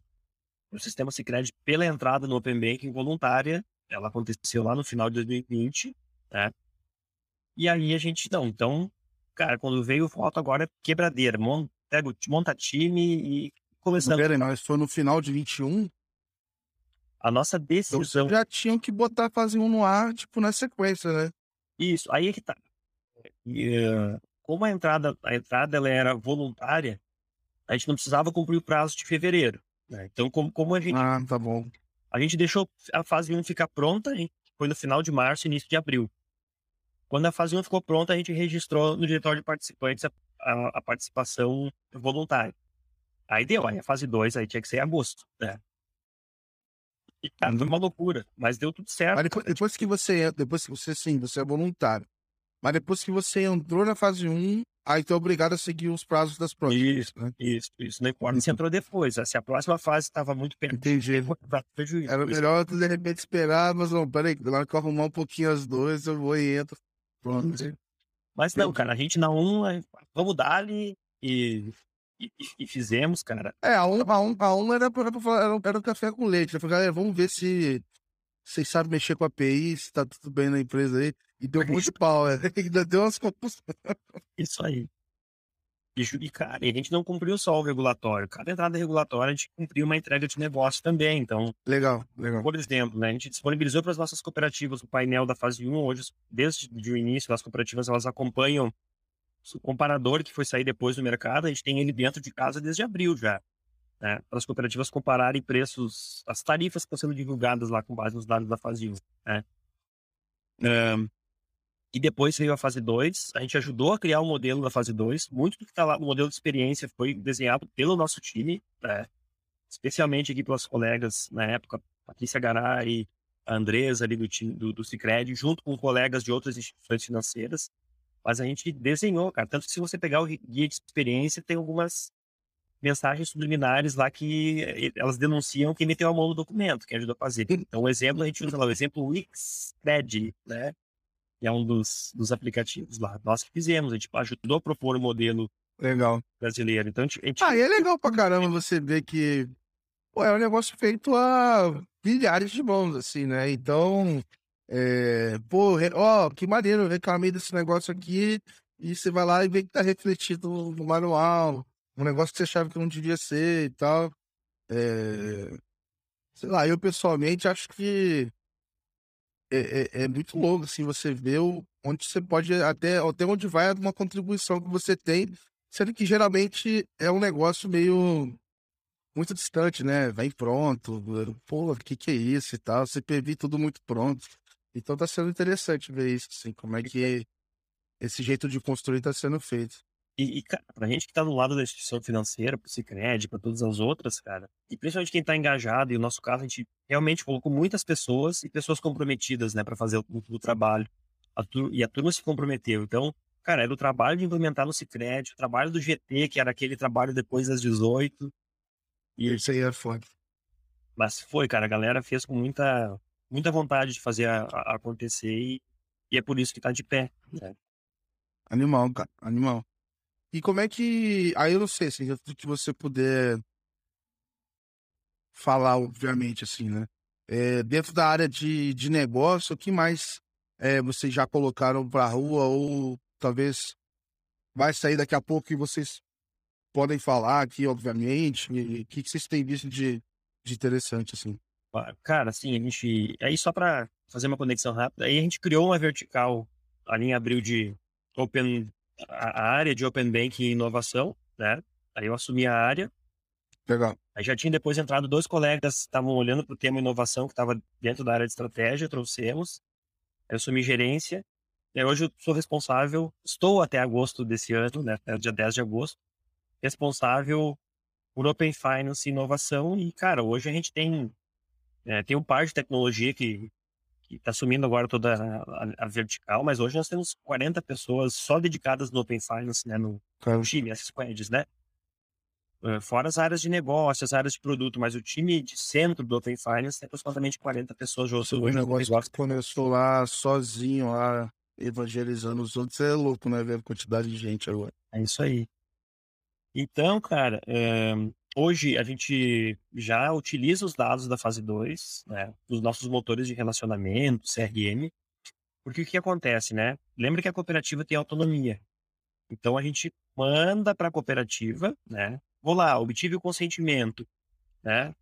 do sistema Sicredi pela entrada no Open Banking voluntária, ela aconteceu lá no final de 2020, né? E aí a gente, não, então, cara, quando veio o voto agora é quebradeira, monta, monta time e começando... Pera aí, mas foi no final de 21? A nossa decisão. Então, já tinham que botar fase 1 no ar, tipo, na sequência, né? Isso, aí é que tá. E, uh, como a entrada, a entrada ela era voluntária, a gente não precisava cumprir o prazo de fevereiro. Né? Então, como, como a gente. Ah, tá bom. A gente deixou a fase 1 ficar pronta, foi no final de março, início de abril. Quando a fase 1 ficou pronta, a gente registrou no diretório de participantes a, a, a participação voluntária. Aí deu, aí a fase 2 aí tinha que ser em agosto, né? E, foi uma loucura, mas deu tudo certo. Mas depois, depois que você depois que você sim, você é voluntário. Mas depois que você entrou na fase 1, aí tu é obrigado a seguir os prazos das próximas. Isso, né? isso, isso. Não importa se entrou depois. Se a próxima fase estava muito perto, Entendi. prejuízo. Era melhor tu de repente esperar, mas não, peraí, na hora que eu arrumar um pouquinho as duas, eu vou e entro. Pronto. Mas não, cara, a gente na 1, vamos dar ali e, e, e, fizemos, cara. É, a 1, a 1, a 1 era, era, era, um café com leite. Eu falei, galera, vamos ver se vocês sabem mexer com a API, se tá tudo bem na empresa aí. E deu muito pau, é. Ainda deu umas Isso aí. E, cara, e a gente não cumpriu só o regulatório. Cada entrada regulatória a gente cumpriu uma entrega de negócio também. Então, legal, legal. Por exemplo, né, a gente disponibilizou para as nossas cooperativas o painel da fase 1. Hoje, desde o início, as cooperativas elas acompanham comparador que foi sair depois do mercado. A gente tem ele dentro de casa desde abril já né, para as cooperativas compararem preços, as tarifas que estão sendo divulgadas lá com base nos dados da fase 1. Né. Um, e depois veio a fase 2, a gente ajudou a criar o um modelo da fase 2. Muito do que está lá, o modelo de experiência foi desenhado pelo nosso time, né, especialmente aqui pelas colegas na época, Patrícia Garay, a Andresa ali do time do, do Cicred, junto com colegas de outras instituições financeiras. Mas a gente desenhou, cara. Tanto que se você pegar o guia de experiência, tem algumas mensagens subliminares lá que eh, elas denunciam quem meteu a mão no documento, quem ajudou a fazer. Então, o exemplo, a gente usa lá o exemplo Wixcred, né? Que é um dos, dos aplicativos lá. Nós que fizemos, a gente ajudou a propor o modelo legal. brasileiro. Então, a gente... Ah, e é legal pra caramba você ver que pô, é um negócio feito a milhares de mãos, assim, né? Então, é... pô, ó, que maneiro, eu reclamei desse negócio aqui, e você vai lá e vê que tá refletido no manual, um negócio que você achava que não devia ser e tal. É... Sei lá, eu pessoalmente acho que é, é, é, muito louco, assim, você vê o, onde você pode, até, até onde vai uma contribuição que você tem, sendo que geralmente é um negócio meio muito distante, né? Vem pronto, pô, o que que é isso e tal, você PV tudo muito pronto. Então tá sendo interessante ver isso, assim, como é que esse jeito de construir tá sendo feito. E, e cara, pra gente que tá do lado da instituição financeira, pro Cicred, pra todas as outras, cara, e principalmente quem tá engajado, e no nosso caso, a gente realmente colocou muitas pessoas e pessoas comprometidas, né, para fazer o, o trabalho. A e a turma se comprometeu. Então, cara, era o trabalho de implementar no Cicred, o trabalho do GT, que era aquele trabalho depois das 18. E isso aí é foda. Mas foi, cara, a galera fez com muita, muita vontade de fazer a, a acontecer e, e, é por isso que tá de pé. Né? Animal, cara, animal. E como é que. Aí eu não sei, assim, tudo que você puder falar, obviamente, assim, né? É, dentro da área de, de negócio, o que mais é, vocês já colocaram para a rua ou talvez vai sair daqui a pouco e vocês podem falar aqui, obviamente? O que, que vocês têm visto de, de interessante, assim? Cara, assim, a gente. Aí só para fazer uma conexão rápida, aí a gente criou uma vertical ali em abril de Open a área de Open Banking e inovação, né? Aí eu assumi a área. Legal. Aí já tinha depois entrado dois colegas que estavam olhando para o tema inovação, que estava dentro da área de estratégia, trouxemos. Aí eu assumi gerência. E hoje eu sou responsável, estou até agosto desse ano, né? Até dia 10 de agosto, responsável por Open Finance e inovação. E, cara, hoje a gente tem, é, tem um par de tecnologia que está assumindo agora toda a, a, vertical, mas hoje nós temos 40 pessoas só dedicadas no Open Finance, né, no, claro. time, essas squads, né? Fora as áreas de negócio, as áreas de produto, mas o time de centro do Open Finance tem aproximadamente 40 pessoas hoje. O negócio que começou lá sozinho, lá evangelizando os outros, é louco, né? Ver a quantidade de gente agora. É isso aí. Então, cara, é, Hoje a gente já utiliza os dados da fase 2, né, dos nossos motores de relacionamento, CRM, porque o que acontece, né? Lembra que a cooperativa tem autonomia. Então a gente manda para a cooperativa, né? Vou lá, obtive o consentimento, né?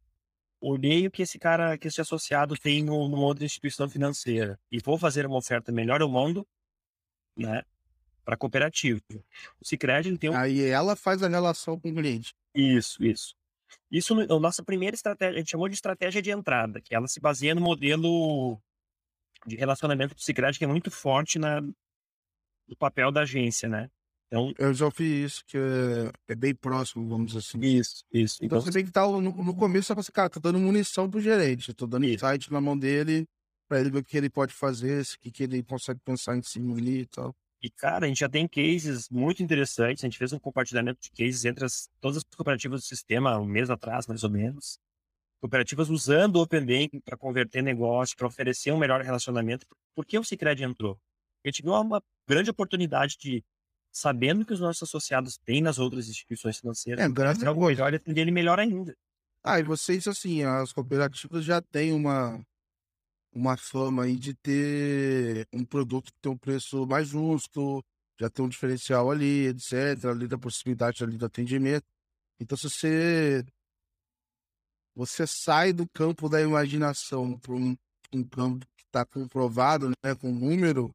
Olhei o que esse cara, que esse associado tem numa outra instituição financeira e vou fazer uma oferta melhor, eu mando, né? Para a cooperativa. O Sicredi tem um... Aí ela faz a relação com o cliente. Isso, isso. Isso, a nossa primeira estratégia, a gente chamou de estratégia de entrada, que ela se baseia no modelo de relacionamento Cicred, que é muito forte na, no papel da agência, né? Então, eu já fiz isso, que é, é, bem próximo, vamos dizer assim. Isso, isso. Então, então você tem que estar no, no começo, você cara, tá dando munição pro gerente, tô dando isso. insight na mão dele, para ele ver o que ele pode fazer, o que, que ele consegue pensar em cima ali e tal. E, cara, a gente já tem cases muito interessantes. A gente fez um compartilhamento de cases entre as, todas as cooperativas do sistema um mês atrás, mais ou menos. Cooperativas usando o Open Banking para converter negócio, para oferecer um melhor relacionamento. Por que o Cicred entrou? A gente viu uma grande oportunidade de, sabendo que os nossos associados têm nas outras instituições financeiras, é, graças a Deus. melhor atender ele melhor ainda. Ah, e vocês, assim, as cooperativas já têm uma, uma fama aí de ter um produto que tem um preço mais justo, já tem um diferencial ali, etc., ali da proximidade ali do atendimento. Então, se você você sai do campo da imaginação para um, um, campo que está comprovado, né, com número,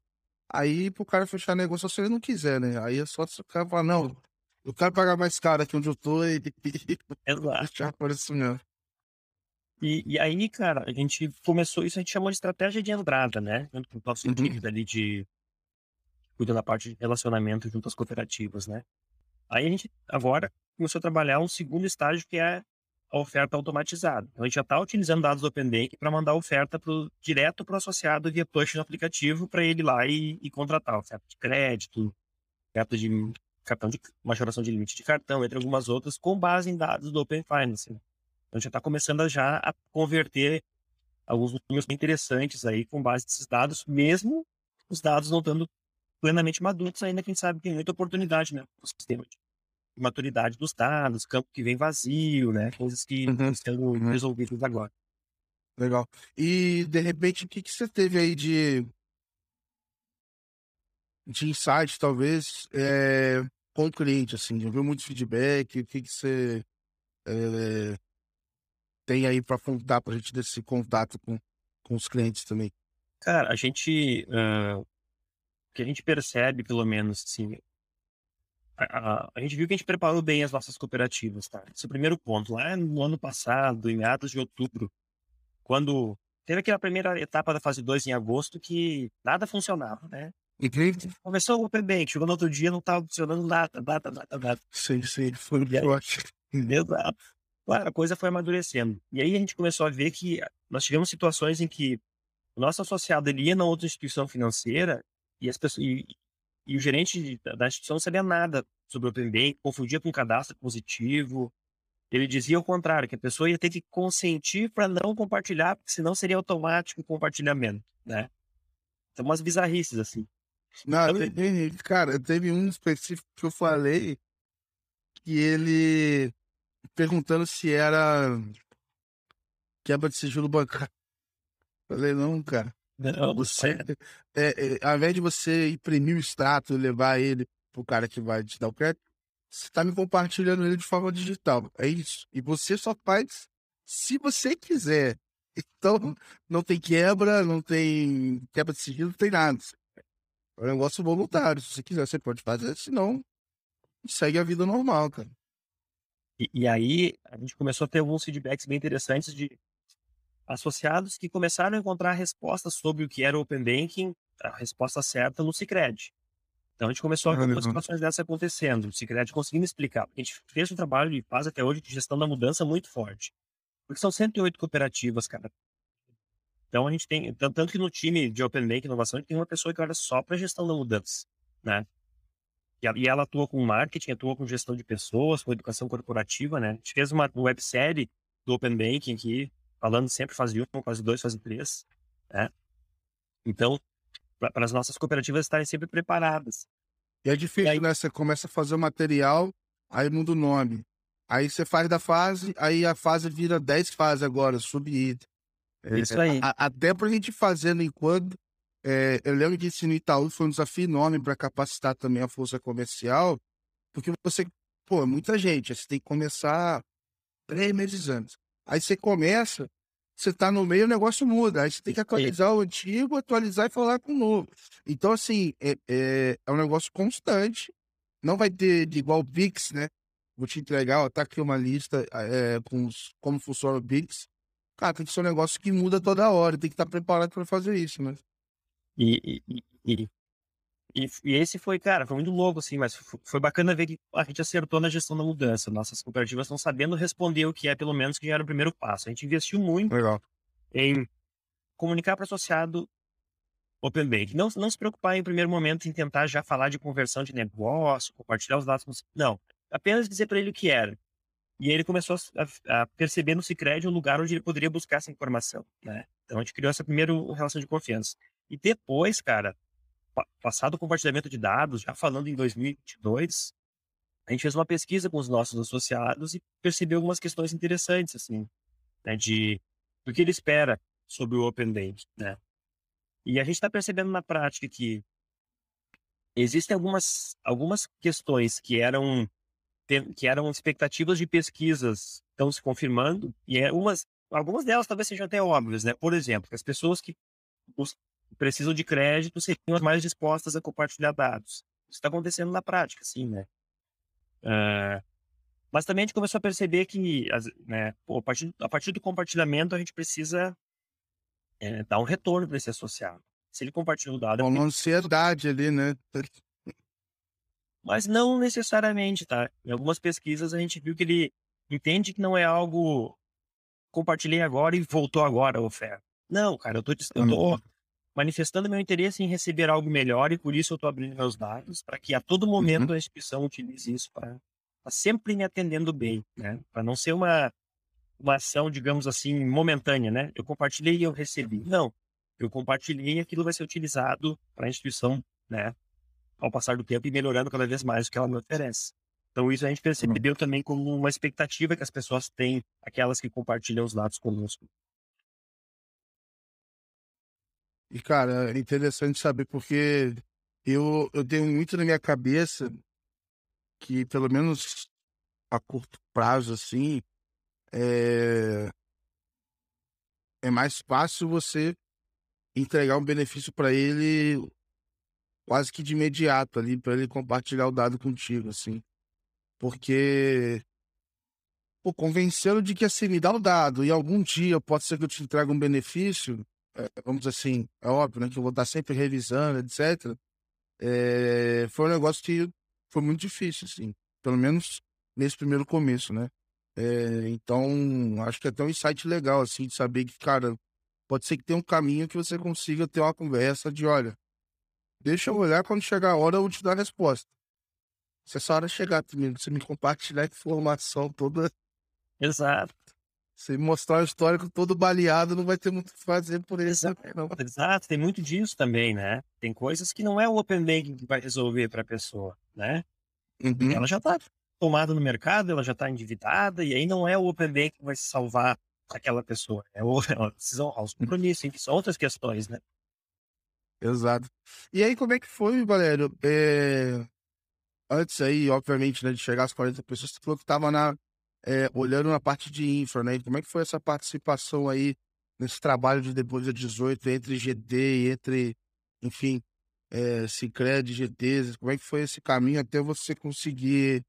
aí para o cara fechar negócio se ele não quiser, né? Aí é só se o cara falar, não, eu quero pagar mais caro aqui onde eu tô e, Exato. fechar por isso mesmo. E, e, aí, cara, a gente começou isso, a gente chamou de estratégia de entrada, né? Junto com o nosso uhum. time ali de cuida da parte de relacionamento junto às cooperativas, né? Aí a gente agora começou a trabalhar um segundo estágio que é a oferta automatizada. Então a gente já está utilizando dados do OpenBank para mandar a oferta pro, direto para o associado via push no aplicativo para ele ir lá e, e, contratar oferta de crédito, oferta de cartão de majoração de limite de cartão, entre algumas outras, com base em dados do Open Finance. Então, a gente está começando a já a converter alguns números interessantes aí com base nesses dados, mesmo os dados não estando plenamente maduros ainda, quem sabe tem muita oportunidade, né, no sistema de maturidade dos dados, campo que vem vazio, né, coisas que uhum. estão uhum. resolvidas agora. Legal. E, de repente, o que, que você teve aí de, de insight, talvez, é, com o cliente, assim? Já viu muito feedback? O que, que você é, tem aí para contar para a gente desse contato com, com os clientes também? Cara, a gente. Uh, o que a gente percebe, pelo menos, assim. A, a, a, gente viu que a gente preparou bem as nossas cooperativas, tá? Esse é o primeiro ponto. Lá no ano passado, em meados de outubro, quando teve aquela primeira etapa da fase 2 em agosto que nada funcionava, né? Incrível. Começou o Open Bank, chegou no outro dia, não estava funcionando nada, nada, nada, nada. Sim, sim, foi ótimo. Exato claro, a coisa foi amadurecendo. E aí a gente começou a ver que nós tivemos situações em que o nosso associado ele ia na outra instituição financeira e, as pessoas, e, e o gerente da instituição não sabia nada sobre o Open Bank, confundia com cadastro positivo. Ele dizia o contrário, que a pessoa ia ter que consentir para não compartilhar, porque senão seria automático o compartilhamento, né? São umas bizarrices, assim. Não, então, teve, cara, teve um específico que eu falei que ele perguntando se era quebra de sigilo bancário. Falei, não, cara. Não, você. É, é, ao invés de você imprimir o extrato e levar ele pro cara que vai te dar o crédito, você tá me compartilhando ele de forma digital. É isso. E você só faz se você quiser. Então, não tem quebra, não tem quebra de sigilo, não tem nada. É um negócio voluntário. Se você quiser, você pode fazer, senão segue a vida normal, cara. E, e, aí a gente começou a ter alguns feedbacks bem interessantes de associados que começaram a encontrar respostas sobre o que era o Open Banking, a resposta certa no Cicred. Então a gente começou a ver algumas situações dessas acontecendo, o Cicred conseguindo explicar. A gente fez um trabalho e faz até hoje de gestão da mudança muito forte. Porque são 108 cooperativas, cara. Então a gente tem, tanto que no time de Open Banking Inovação, a gente tem uma pessoa que olha só para gestão da mudança, né? E ela atua com marketing, atua com gestão de pessoas, com educação corporativa, né? A gente fez uma websérie do Open Banking aqui, falando sempre fase 1, fase 2, fase 3, né? Então, para as nossas cooperativas estarem sempre preparadas. E é difícil, e aí... né? Você começa a fazer o material, aí muda o nome. Aí você faz da fase, aí a fase vira 10 fases agora, sub-item. É, Isso aí. A, até pra gente fazendo enquanto é, eu lembro que esse no Itaú foi um desafio enorme para capacitar também a força comercial, porque você, pô, muita gente, você tem que começar três meses antes. Aí você começa, você tá no meio, o negócio muda. Aí você tem que atualizar o antigo, atualizar e falar com o novo. Então, assim, é, é, é um negócio constante. Não vai ter de igual o Pix, né? vou te entregar, ó, tá aqui uma lista é, com os, como funciona o Pix. Cara, tem que ser um negócio que muda toda hora, tem que estar preparado para fazer isso, né? E, e, e, e, esse foi, cara, foi muito louco, assim, mas foi bacana ver que a gente acertou na gestão da mudança. Nossas cooperativas estão sabendo responder o que é, pelo menos, que já era o primeiro passo. A gente investiu muito Legal. em comunicar para o associado Open Bank. Não, não se preocupar em primeiro momento em tentar já falar de conversão de negócio, compartilhar os dados. Não. Apenas dizer para ele o que era. E aí ele começou a, a perceber no Cicred um lugar onde ele poderia buscar essa informação. Né? Então a gente criou essa primeira relação de confiança. E depois, cara, passado o compartilhamento de dados, já falando em 2022, a gente fez uma pesquisa com os nossos associados e percebeu algumas questões interessantes, assim, né, de do que ele espera sobre o Open Bank, né? E a gente está percebendo na prática que existem algumas, algumas questões que eram que eram expectativas de pesquisas estão se confirmando e é umas algumas delas talvez sejam até óbvias, né? Por exemplo, as pessoas que precisam de crédito seriam as mais dispostas a compartilhar dados. Isso está acontecendo na prática, sim, né? Uh, mas também a gente começou a perceber que, né, pô, a, partir, a, partir, do compartilhamento a gente precisa é, dar um retorno para esse associado. Se ele compartilha o dado... É uma ansiedade ali, né? Mas não necessariamente, tá? Em algumas pesquisas a gente viu que ele entende que não é algo compartilhei agora e voltou agora a oferta. Não, cara, eu tô, eu tô manifestando meu interesse em receber algo melhor e por isso eu tô abrindo meus dados para que a todo momento uhum. a instituição utilize isso para sempre me atendendo bem, né? Para não ser uma uma ação, digamos assim, momentânea, né? Eu compartilhei e eu recebi. Não, eu compartilhei e aquilo vai ser utilizado para a instituição, né? Ao passar do tempo e melhorando cada vez mais o que ela me oferece. Então isso a gente percebeu também como uma expectativa que as pessoas têm, aquelas que compartilham os dados conosco. E, cara, é interessante saber porque eu, eu tenho muito na minha cabeça que, pelo menos a curto prazo, assim, é, é mais fácil você entregar um benefício para ele quase que de imediato ali, para ele compartilhar o dado contigo, assim. Porque pô, convencê-lo de que assim, me dá o dado e algum dia pode ser que eu te entregue um benefício, vamos dizer assim, é óbvio, né, que eu vou estar sempre revisando, etc. É, foi um negócio que foi muito difícil, assim, pelo menos nesse primeiro começo, né? É, então, acho que é até um insight legal, assim, de saber que, cara, pode ser que tenha um caminho que você consiga ter uma conversa de, olha, deixa eu olhar quando chegar a hora eu vou te dar a resposta. Se essa hora chegar você me compartilhar a informação toda. Exato. Você mostrar o histórico todo baleado, não vai ter muito o que fazer por isso. Não. Exato, tem muito disso também, né? Tem coisas que não é o Open Banking que vai resolver para a pessoa, né? Uhum. Ela já está tomada no mercado, ela já está endividada, e aí não é o Open Banking que vai salvar aquela pessoa. É o, ela precisa honrar os compromissos, enfim, são outras questões, né? Exato. E aí, como é que foi, Valério? É... Antes aí, obviamente, né, de chegar às 40 pessoas, você falou que estava na, é, olhando na parte de infra, né? Como é que foi essa participação aí nesse trabalho de depois da 18, entre GD e entre, enfim, é, Cicred, GTs? Como é que foi esse caminho até você conseguir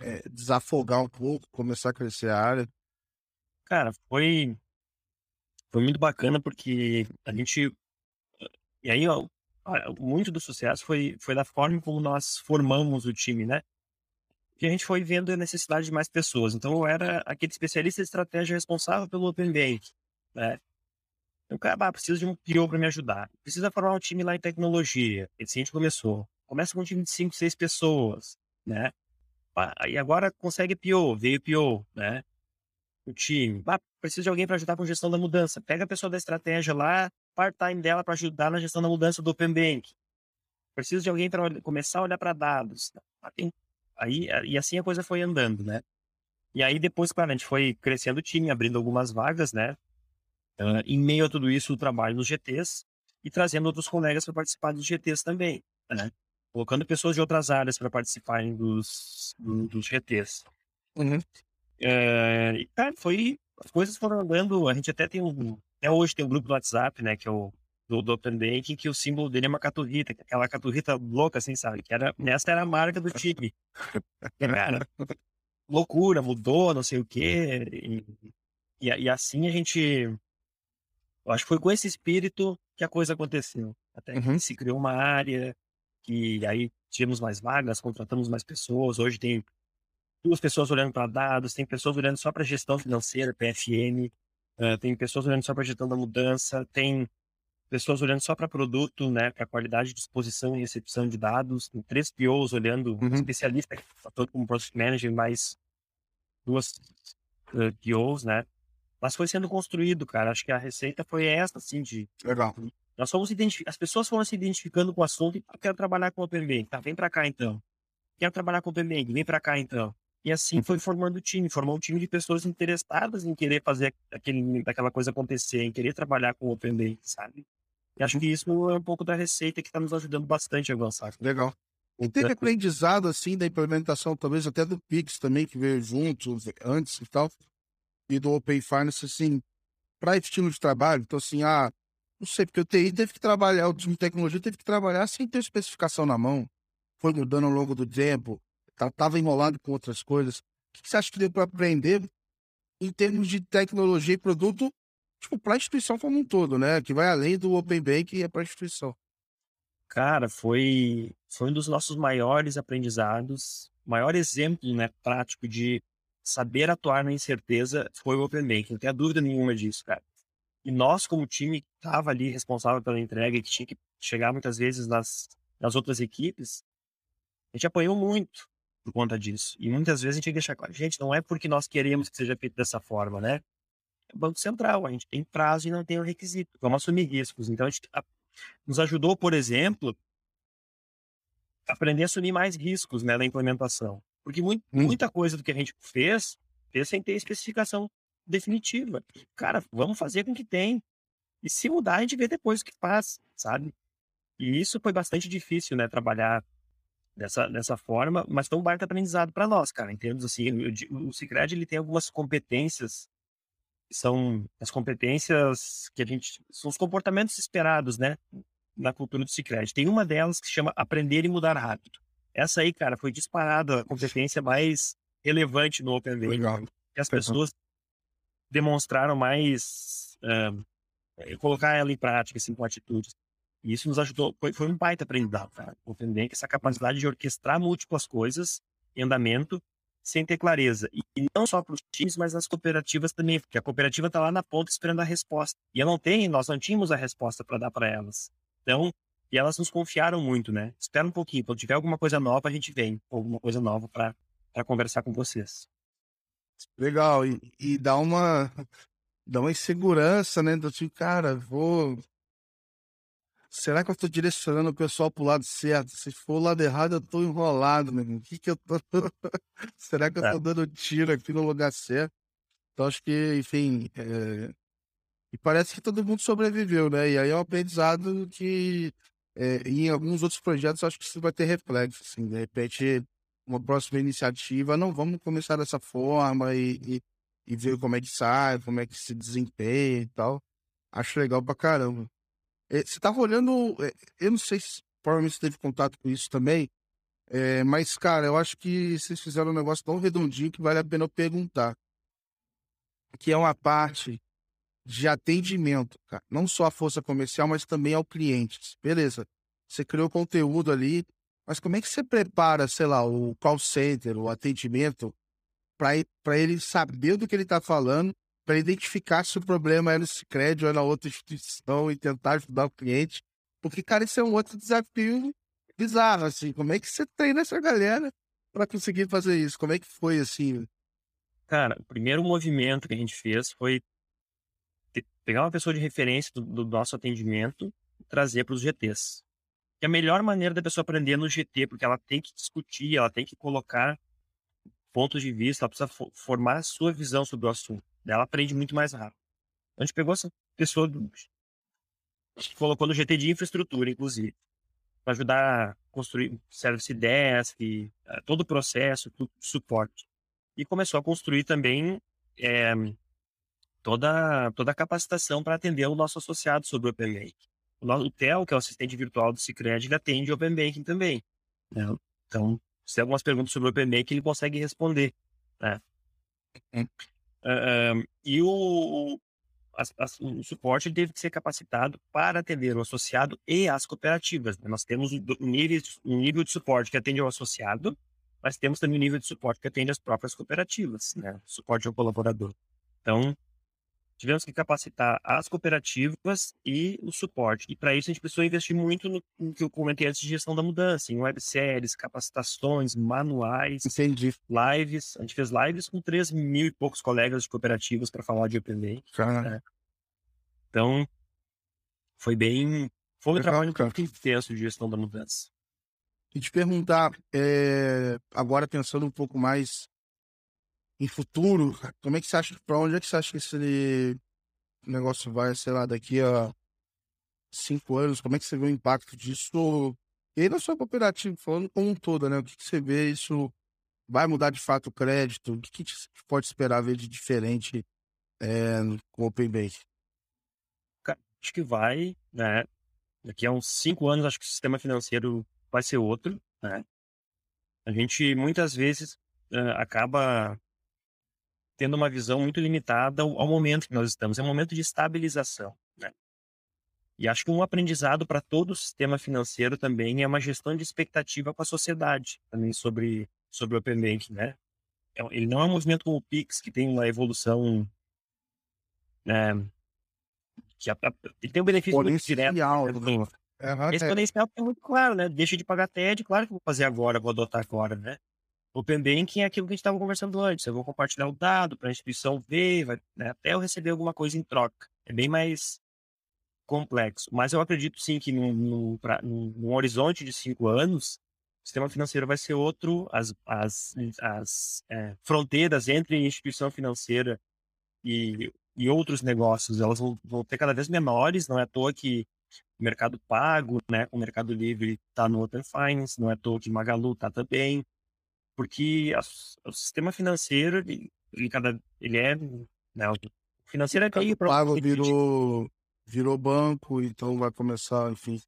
é, desafogar um pouco, começar a crescer a área? Cara, foi, foi muito bacana porque a gente. E aí, ó, muito do sucesso foi, foi da forma como nós formamos o time, né? Que a gente foi vendo a necessidade de mais pessoas. Então, eu era aquele especialista de estratégia responsável pelo Open Bank, né? Então, cara, ah, preciso de um PO para me ajudar. Precisa formar um time lá em tecnologia. Esse a gente começou. Começa com um time de 5, 6 pessoas, né? E agora consegue PO, veio PO, né? O time. Ah, precisa de alguém para ajudar com gestão da mudança. Pega a pessoa da estratégia lá, part-time dela para ajudar na gestão da mudança do Open Bank. Preciso de alguém para começar a olhar para dados. Ah, tem Aí, e assim a coisa foi andando, né? E aí depois, claro, a gente foi crescendo o time, abrindo algumas vagas, né? Uh, em meio a tudo isso, o trabalho nos GTs e trazendo outros colegas para participar dos GTs também, né? Colocando pessoas de outras áreas para participarem dos, do, dos GTs. Uhum. Uh, e, cara, foi... As coisas foram andando, a gente até tem um... Até hoje tem um grupo do WhatsApp, né? Que é o do, do Open Banking, que o símbolo dele é uma caturrita, aquela caturrita louca, assim, sabe? Que era, essa era a marca do time. Cara, loucura, mudou, não sei o quê. E, e, e assim a gente. Eu acho que foi com esse espírito que a coisa aconteceu. Até que Uhum. se criou uma área, que aí tínhamos mais vagas, contratamos mais pessoas. Hoje tem duas pessoas olhando para dados, tem pessoas olhando só para gestão financeira, PFM, eh, tem pessoas olhando só para gestão da mudança, tem pessoas olhando só para produto, né, para qualidade de exposição e recepção de dados, tem três POs olhando, um Uhum. especialista que atua como Project Manager, mais duas eh, POs, né? Mas foi sendo construído, cara. Acho que a receita foi essa, assim, de Legal. nós fomos as pessoas foram se identificando com o assunto e "Ah, quero trabalhar com o Open Bank, tá? Vem para cá então. Quero trabalhar com o Open Bank, vem para cá então. E assim foi formando o time, formou um time de pessoas interessadas em querer fazer aquele, aquela coisa acontecer, em querer trabalhar com o Open Bank, sabe? E acho que isso é um pouco da receita que está nos ajudando bastante a avançar. Legal. E teve aprendizado, assim, da implementação, talvez até do Pix também, que veio junto, antes e tal, e do Open Finance, assim, para estilo de trabalho. Então, assim, ah, não sei, porque o TI teve que trabalhar, o time de tecnologia teve que trabalhar sem ter especificação na mão. Foi mudando ao longo do tempo, tá- tava enrolado com outras coisas. O que você acha que deu para aprender em termos de tecnologia e produto, tipo, para a instituição como um todo, né? Que vai além do Open Bank e é para a instituição. Cara, foi, foi um dos nossos maiores aprendizados, maior exemplo, né, prático de saber atuar na incerteza foi o Open Banking, não tenho dúvida nenhuma disso, cara. E nós, como time que estava ali responsável pela entrega e que tinha que chegar muitas vezes nas, nas outras equipes, a gente apanhou muito por conta disso. E muitas vezes a gente tinha que deixar claro, gente, não é porque nós queremos que seja feito dessa forma, né? É o Banco Central, a gente tem prazo e não tem o requisito. Vamos assumir riscos. Então, a gente a- nos ajudou, por exemplo, a aprender a assumir mais riscos né, na implementação. Porque mui- Hum. muita coisa do que a gente fez, fez sem ter especificação definitiva. Cara, vamos fazer com que tem. E se mudar, a gente vê depois o que faz, sabe? E isso foi bastante difícil, né? Trabalhar dessa, dessa forma, mas foi um baita aprendizado para nós, cara. Em termos assim, eu o Cicred, ele tem algumas competências são as competências que a gente são os comportamentos esperados, né, na cultura do Cicred. Tem uma delas que se chama aprender e mudar rápido. Essa aí, cara, foi disparada a competência mais relevante no Open Banking Legal. que as pessoas demonstraram mais eh, colocar ela em prática, assim, com atitudes. E isso nos ajudou, foi, foi um baita aprendizado, cara. Entender que essa capacidade de orquestrar múltiplas coisas em andamento sem ter clareza. E, não só para os times, mas nas cooperativas também, porque a cooperativa está lá na ponta esperando a resposta. E ela não tem, nós não tínhamos a resposta para dar para elas. Então, e elas nos confiaram muito, né? Espera um pouquinho, quando tiver alguma coisa nova, a gente vem alguma coisa nova para conversar com vocês. Legal, e, e dá uma dá uma insegurança, né? Do tipo, cara, vou. Será que eu tô direcionando o pessoal pro lado certo? Se for o lado errado, eu tô enrolado, meu irmão. O que que eu tô. Será que eu É. tô dando tiro aqui no lugar certo? Então, acho que, enfim. é, E parece que todo mundo sobreviveu, né? E aí é um aprendizado que é, em alguns outros projetos acho que isso vai ter reflexo, assim. De repente, uma próxima iniciativa, não vamos começar dessa forma e, e, e ver como é que sai, como é que se desempenha e tal. Acho legal pra caramba. É, Você tava olhando, é, eu não sei se provavelmente você teve contato com isso também, é, mas, cara, eu acho que vocês fizeram um negócio tão redondinho que vale a pena eu perguntar. Que é uma parte de atendimento, cara. Não só à força comercial, mas também ao cliente. Beleza, você criou conteúdo ali, mas como é que você prepara, sei lá, o call center, o atendimento, para ele saber do que ele está falando, para identificar se o problema é no Cicred ou é na outra instituição e tentar ajudar o cliente? Porque, cara, esse é um outro desafio bizarro, assim. Como é que você treina essa galera para conseguir fazer isso? Como é que foi, assim? Cara, o primeiro movimento que a gente fez foi pegar uma pessoa de referência do, do nosso atendimento e trazer para os GTs. Que a melhor maneira da pessoa aprender é no GT, porque ela tem que discutir, ela tem que colocar pontos de vista, ela precisa fo- formar a sua visão sobre o assunto. Ela aprende muito mais rápido. Então, a gente pegou essa pessoa, do, colocou no GT de infraestrutura, inclusive, para ajudar a construir service desk, eh, todo o processo, tudo, suporte. E começou a construir também eh, toda, toda a capacitação para atender o nosso associado sobre o Open Banking. O, nosso, o Theo, que é o assistente virtual do Cicred, ele atende Open Banking também. né? Então, se tem algumas perguntas sobre o Open Banking, ele consegue responder. Né? Uh, e o, o suporte que ser capacitado para atender o associado e as cooperativas. Né? Nós temos um nível, um nível de suporte que atende ao associado, mas temos também um nível de suporte que atende às próprias cooperativas, né? suporte ao colaborador. Então, tivemos que capacitar as cooperativas e o suporte. E para isso a gente precisou investir muito no, no, que eu comentei antes de gestão da mudança, em webséries, capacitações, manuais, Entendi. lives. A gente fez lives com 3 mil e poucos colegas de cooperativas para falar de Open Bank. Né? Então, foi bem. Foi um Legal, trabalho cara. muito intenso de gestão da mudança. E te perguntar, é, agora pensando um pouco mais em futuro, como é que você acha, para onde é que você acha que esse negócio vai, sei lá, daqui a cinco anos, como é que você vê o impacto disso? E aí na sua cooperativa, falando como um todo, né? O que, que você vê isso vai mudar de fato o crédito? O que, que pode esperar ver de diferente é, com o Open Bank? Acho que vai, né? Daqui a uns cinco anos, acho que o sistema financeiro vai ser outro, né? A gente muitas vezes uh, acaba tendo uma visão muito limitada ao, ao momento que nós estamos. É um momento de estabilização. Né? E acho que um aprendizado para todo o sistema financeiro também é uma gestão de expectativa com a sociedade, também sobre, sobre o Open Banking, né? É ele não é um movimento como o Pix, que tem uma evolução né, que a, a, ele tem um benefício muito direto. Né, uhum, exponencial é muito claro, né? Deixa de pagar TED, claro que vou fazer agora, vou adotar agora, né? Open Banking é aquilo que a gente estava conversando antes. Eu vou compartilhar o dado para a instituição ver, vai, né, até eu receber alguma coisa em troca. É bem mais complexo. Mas eu acredito sim que num, num, pra, num, num horizonte de cinco anos, o sistema financeiro vai ser outro, as, as, as é, fronteiras entre instituição financeira e, e outros negócios, elas vão, vão ter cada vez menores, não é à toa que o mercado pago, né, o mercado livre está no Open Finance, não é à toa que Magalu está também, porque a, o sistema financeiro, ele, ele, cada, ele é. Né, o financeiro é meio pago virou, virou banco, então vai começar, enfim.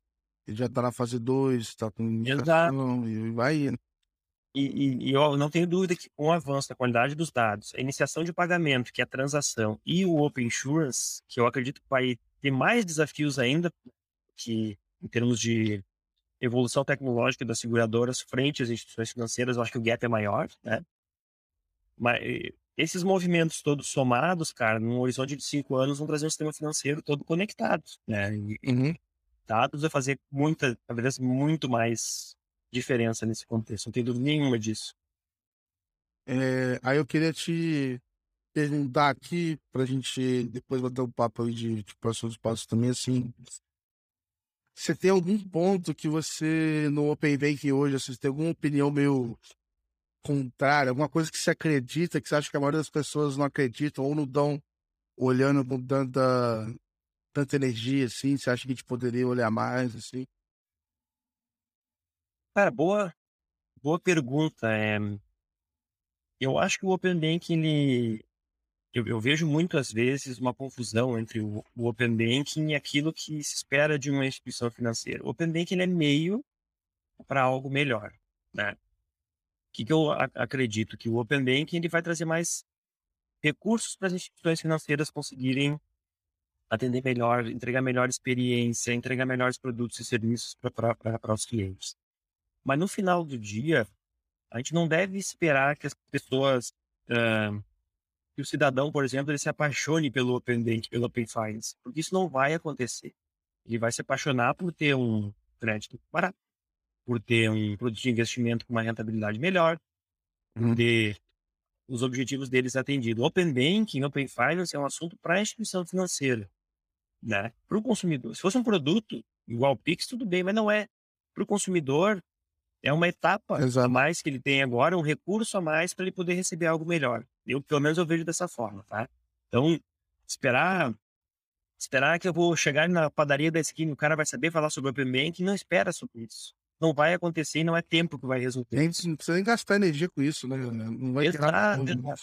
Ele já está na fase 2, está com indicação e vai indo. E, e, e, eu não tenho dúvida que com o avanço da qualidade dos dados, a iniciação de pagamento, que é a transação, e o Open Insurance, que eu acredito que vai ter mais desafios ainda, que em termos de evolução tecnológica das seguradoras frente às instituições financeiras, eu acho que o gap é maior, né? Mas esses movimentos todos somados, cara, num horizonte de cinco anos, vão trazer um sistema financeiro todo conectado, né? E, uhum. Dados vai fazer muita, talvez muito mais diferença nesse contexto, não tenho dúvida nenhuma disso. É, aí eu queria te perguntar aqui, para a gente depois bater um papo aí de, de próximos passos também, assim, você tem algum ponto que você, no Open Bank hoje, assim, você tem alguma opinião meio contrária, alguma coisa que você acredita, que você acha que a maioria das pessoas não acreditam ou não dão olhando com tanta, tanta energia, assim? Você acha que a gente poderia olhar mais, assim? Cara, boa, boa pergunta. É... Eu acho que o Open Bank, ele, eu, eu, vejo muitas vezes uma confusão entre o, o, Open Banking e aquilo que se espera de uma instituição financeira. O Open Banking é meio para algo melhor, né? O que, que eu a, acredito? Que o Open Banking ele vai trazer mais recursos para as instituições financeiras conseguirem atender melhor, entregar melhor experiência, entregar melhores produtos e serviços para os clientes. Mas no final do dia, a gente não deve esperar que as pessoas uh, que o cidadão, por exemplo, ele se apaixone pelo Open Bank, pelo Open Finance, porque isso não vai acontecer. Ele vai se apaixonar por ter um crédito barato, por ter um produto de investimento com uma rentabilidade melhor, por uhum. ter os objetivos deles atendidos. Open Banking, Open Finance é um assunto para a instituição financeira, né? Para o consumidor. Se fosse um produto igual o Pix, tudo bem, mas não é. Para o consumidor, é uma etapa Exato. a mais que ele tem agora, um recurso a mais para ele poder receber algo melhor. Eu, pelo menos, eu vejo dessa forma, tá? Então, esperar esperar que eu vou chegar na padaria da esquina e o cara vai saber falar sobre o Open Bank, não espera sobre isso. Não vai acontecer e não é tempo que vai resultar. Nem, não precisa nem gastar energia com isso, né? Não vai exato, exato.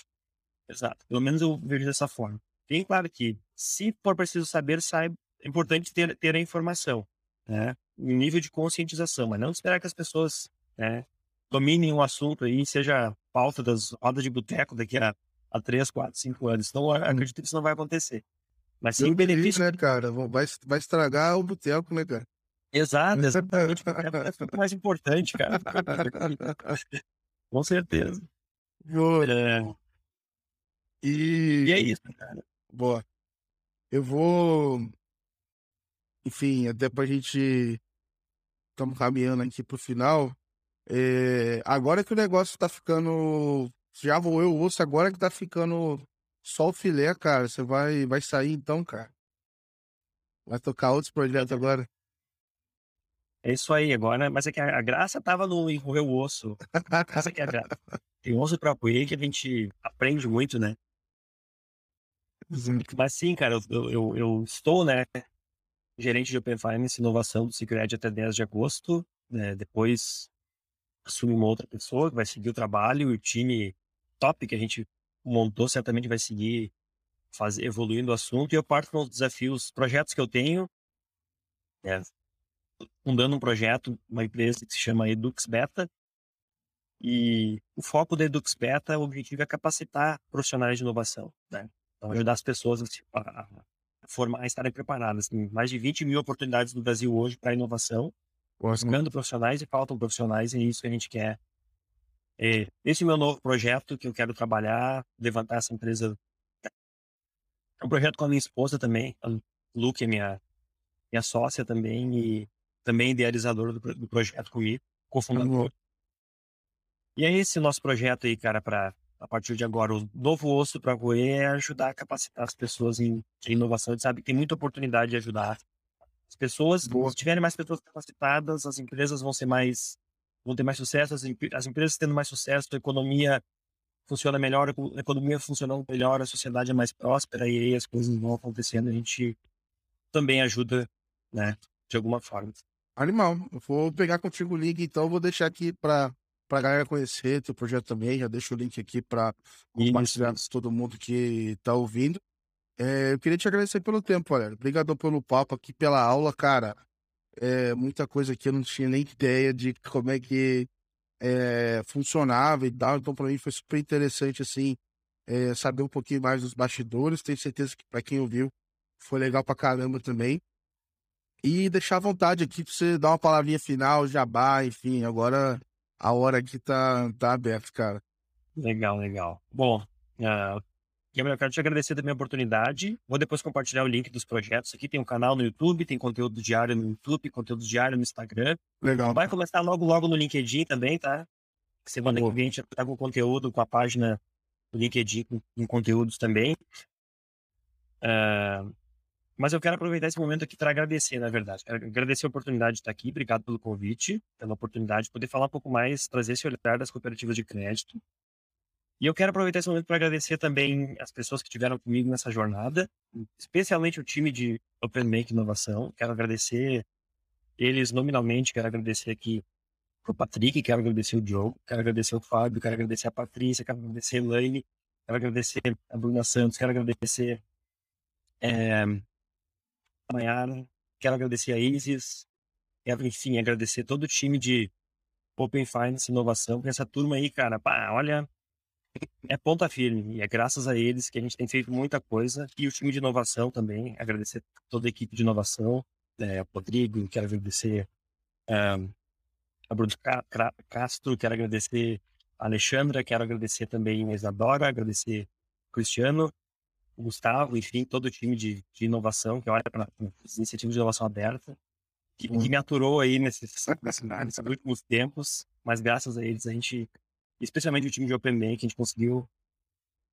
exato. Pelo menos eu vejo dessa forma. Tem claro que, se for preciso saber, saiba, é importante ter, ter a informação, né? Um nível de conscientização, mas não esperar que as pessoas né, dominem o assunto aí, seja pauta das rodas de boteco daqui a, a 3, 4, 5 anos. Então, acredito que isso não vai acontecer. Mas sim, benefício. né, cara? Vai, vai estragar o boteco, né, cara? Exato, exatamente. é mais importante, cara. Com certeza. É... E... e é isso, cara. Boa. Eu vou. Enfim, até pra gente. Estamos caminhando aqui pro final. É... Agora que o negócio tá ficando. Já vou eu ouço, agora que tá ficando só o filé, cara. Você vai, vai sair então, cara. Vai tocar outros projetos agora. É isso aí, agora, mas é que a, graça tava no envolver o osso. Essa é a graça. Tem osso pra apoiar que a gente aprende muito, né? Mas sim, cara, eu, eu, eu, estou, né, gerente de Open Finance e inovação do Secret até 10 de agosto. Né, depois assume uma outra pessoa que vai seguir o trabalho e o time top que a gente montou certamente vai seguir fazer, evoluindo o assunto. E eu parto com os desafios, projetos que eu tenho. Né, fundando um projeto, uma empresa que se chama Edux Beta. E o foco da Edux Beta, o objetivo é capacitar profissionais de inovação. Né? Então, ajudar as pessoas a, a, formar, estarem preparadas. Tem mais de 20 mil oportunidades no Brasil hoje para inovação, buscando profissionais e faltam profissionais, e é isso que a gente quer. É, esse é o meu novo projeto que eu quero trabalhar, levantar essa empresa. É um projeto com a minha esposa também, a Lu, que é minha, minha sócia também, e também idealizador do, do projeto comigo, cofundador. Uhum. E é esse nosso projeto aí, cara, para a partir de agora, o novo osso para roer é ajudar a capacitar as pessoas em, em inovação. A gente sabe que tem muita oportunidade de ajudar as pessoas. Boa. Se tiverem mais pessoas capacitadas, as empresas vão ser mais, vão ter mais sucesso. As, as empresas tendo mais sucesso, a economia funciona melhor, a economia funcionando melhor, a sociedade é mais próspera e aí as coisas vão acontecendo. A gente também ajuda, né, de alguma forma. Animal. Eu vou pegar contigo o link, então vou deixar aqui para para a galera conhecer teu projeto também. Já deixo o link aqui para compartilhar com todo mundo que está ouvindo. É, eu queria te agradecer pelo tempo, galera. Obrigado pelo papo aqui, pela aula, cara. É, muita coisa aqui eu não tinha nem ideia de como é que é, funcionava e tal. Então, para mim foi super interessante, assim, saber um pouquinho mais dos bastidores. Tenho certeza que para quem ouviu foi legal pra caramba também. E deixar à vontade aqui para você dar uma palavrinha final, jabá, enfim. Agora a hora aqui tá, tá aberta, cara. Legal, legal. Bom, uh, Gabriel, eu quero te agradecer também a oportunidade. Vou depois compartilhar o link dos projetos. Aqui tem um canal no YouTube, tem conteúdo diário no YouTube, conteúdo diário no Instagram. Legal. Vai começar logo, logo no LinkedIn também, tá? Semana que vem a gente tá com conteúdo, com a página do LinkedIn, com, com conteúdos também. Uh, mas eu quero aproveitar esse momento aqui para agradecer, na verdade. Quero agradecer a oportunidade de estar aqui. Obrigado pelo convite, pela oportunidade de poder falar um pouco mais, trazer esse olhar das cooperativas de crédito. E eu quero aproveitar esse momento para agradecer também as pessoas que estiveram comigo nessa jornada, especialmente o time de Open Bank Inovação. Quero agradecer eles nominalmente, quero agradecer aqui o Patrick, quero agradecer o Diogo, quero agradecer o Fábio, quero agradecer a Patrícia, quero agradecer a Elaine, quero agradecer a Bruna Santos, quero agradecer é, Mayara, quero agradecer a Isis, quero, enfim, agradecer todo o time de Open Finance Inovação, porque essa turma aí, cara, pá, olha, é ponta firme, e é graças a eles que a gente tem feito muita coisa, e o time de inovação também, agradecer toda a equipe de inovação, é, o Rodrigo, quero agradecer um, a Bruno Castro, quero agradecer a Alexandra, quero agradecer também a Isadora, agradecer Cristiano, o Gustavo, enfim, todo o time de, de inovação que olha para as iniciativas de inovação aberta, que, que me aturou aí nesses, nesses últimos tempos, mas graças a eles a gente, especialmente o time de Open Bank, a gente conseguiu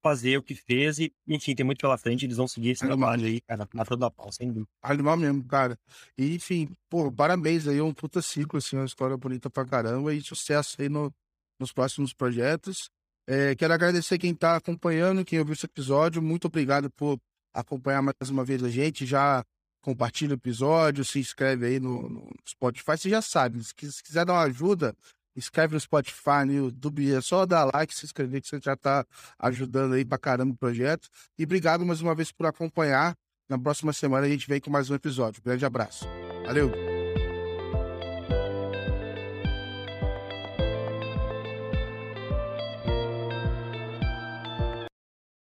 fazer o que fez e, enfim, tem muito pela frente, eles vão seguir esse trabalho aí, cara, na toda a pau, sem dúvida. Animal mesmo, cara. E, enfim, pô, parabéns aí, é um puta ciclo, assim, uma história bonita pra caramba e sucesso aí no, nos próximos projetos. É, quero agradecer quem está acompanhando, quem ouviu esse episódio. Muito obrigado por acompanhar mais uma vez a gente. Já compartilha o episódio, se inscreve aí no, no Spotify. Você já sabe, se, se quiser dar uma ajuda, escreve no Spotify, no YouTube, é só dar like, se inscrever, que você já está ajudando aí pra caramba o projeto. E obrigado mais uma vez por acompanhar. Na próxima semana a gente vem com mais um episódio. grande abraço. Valeu!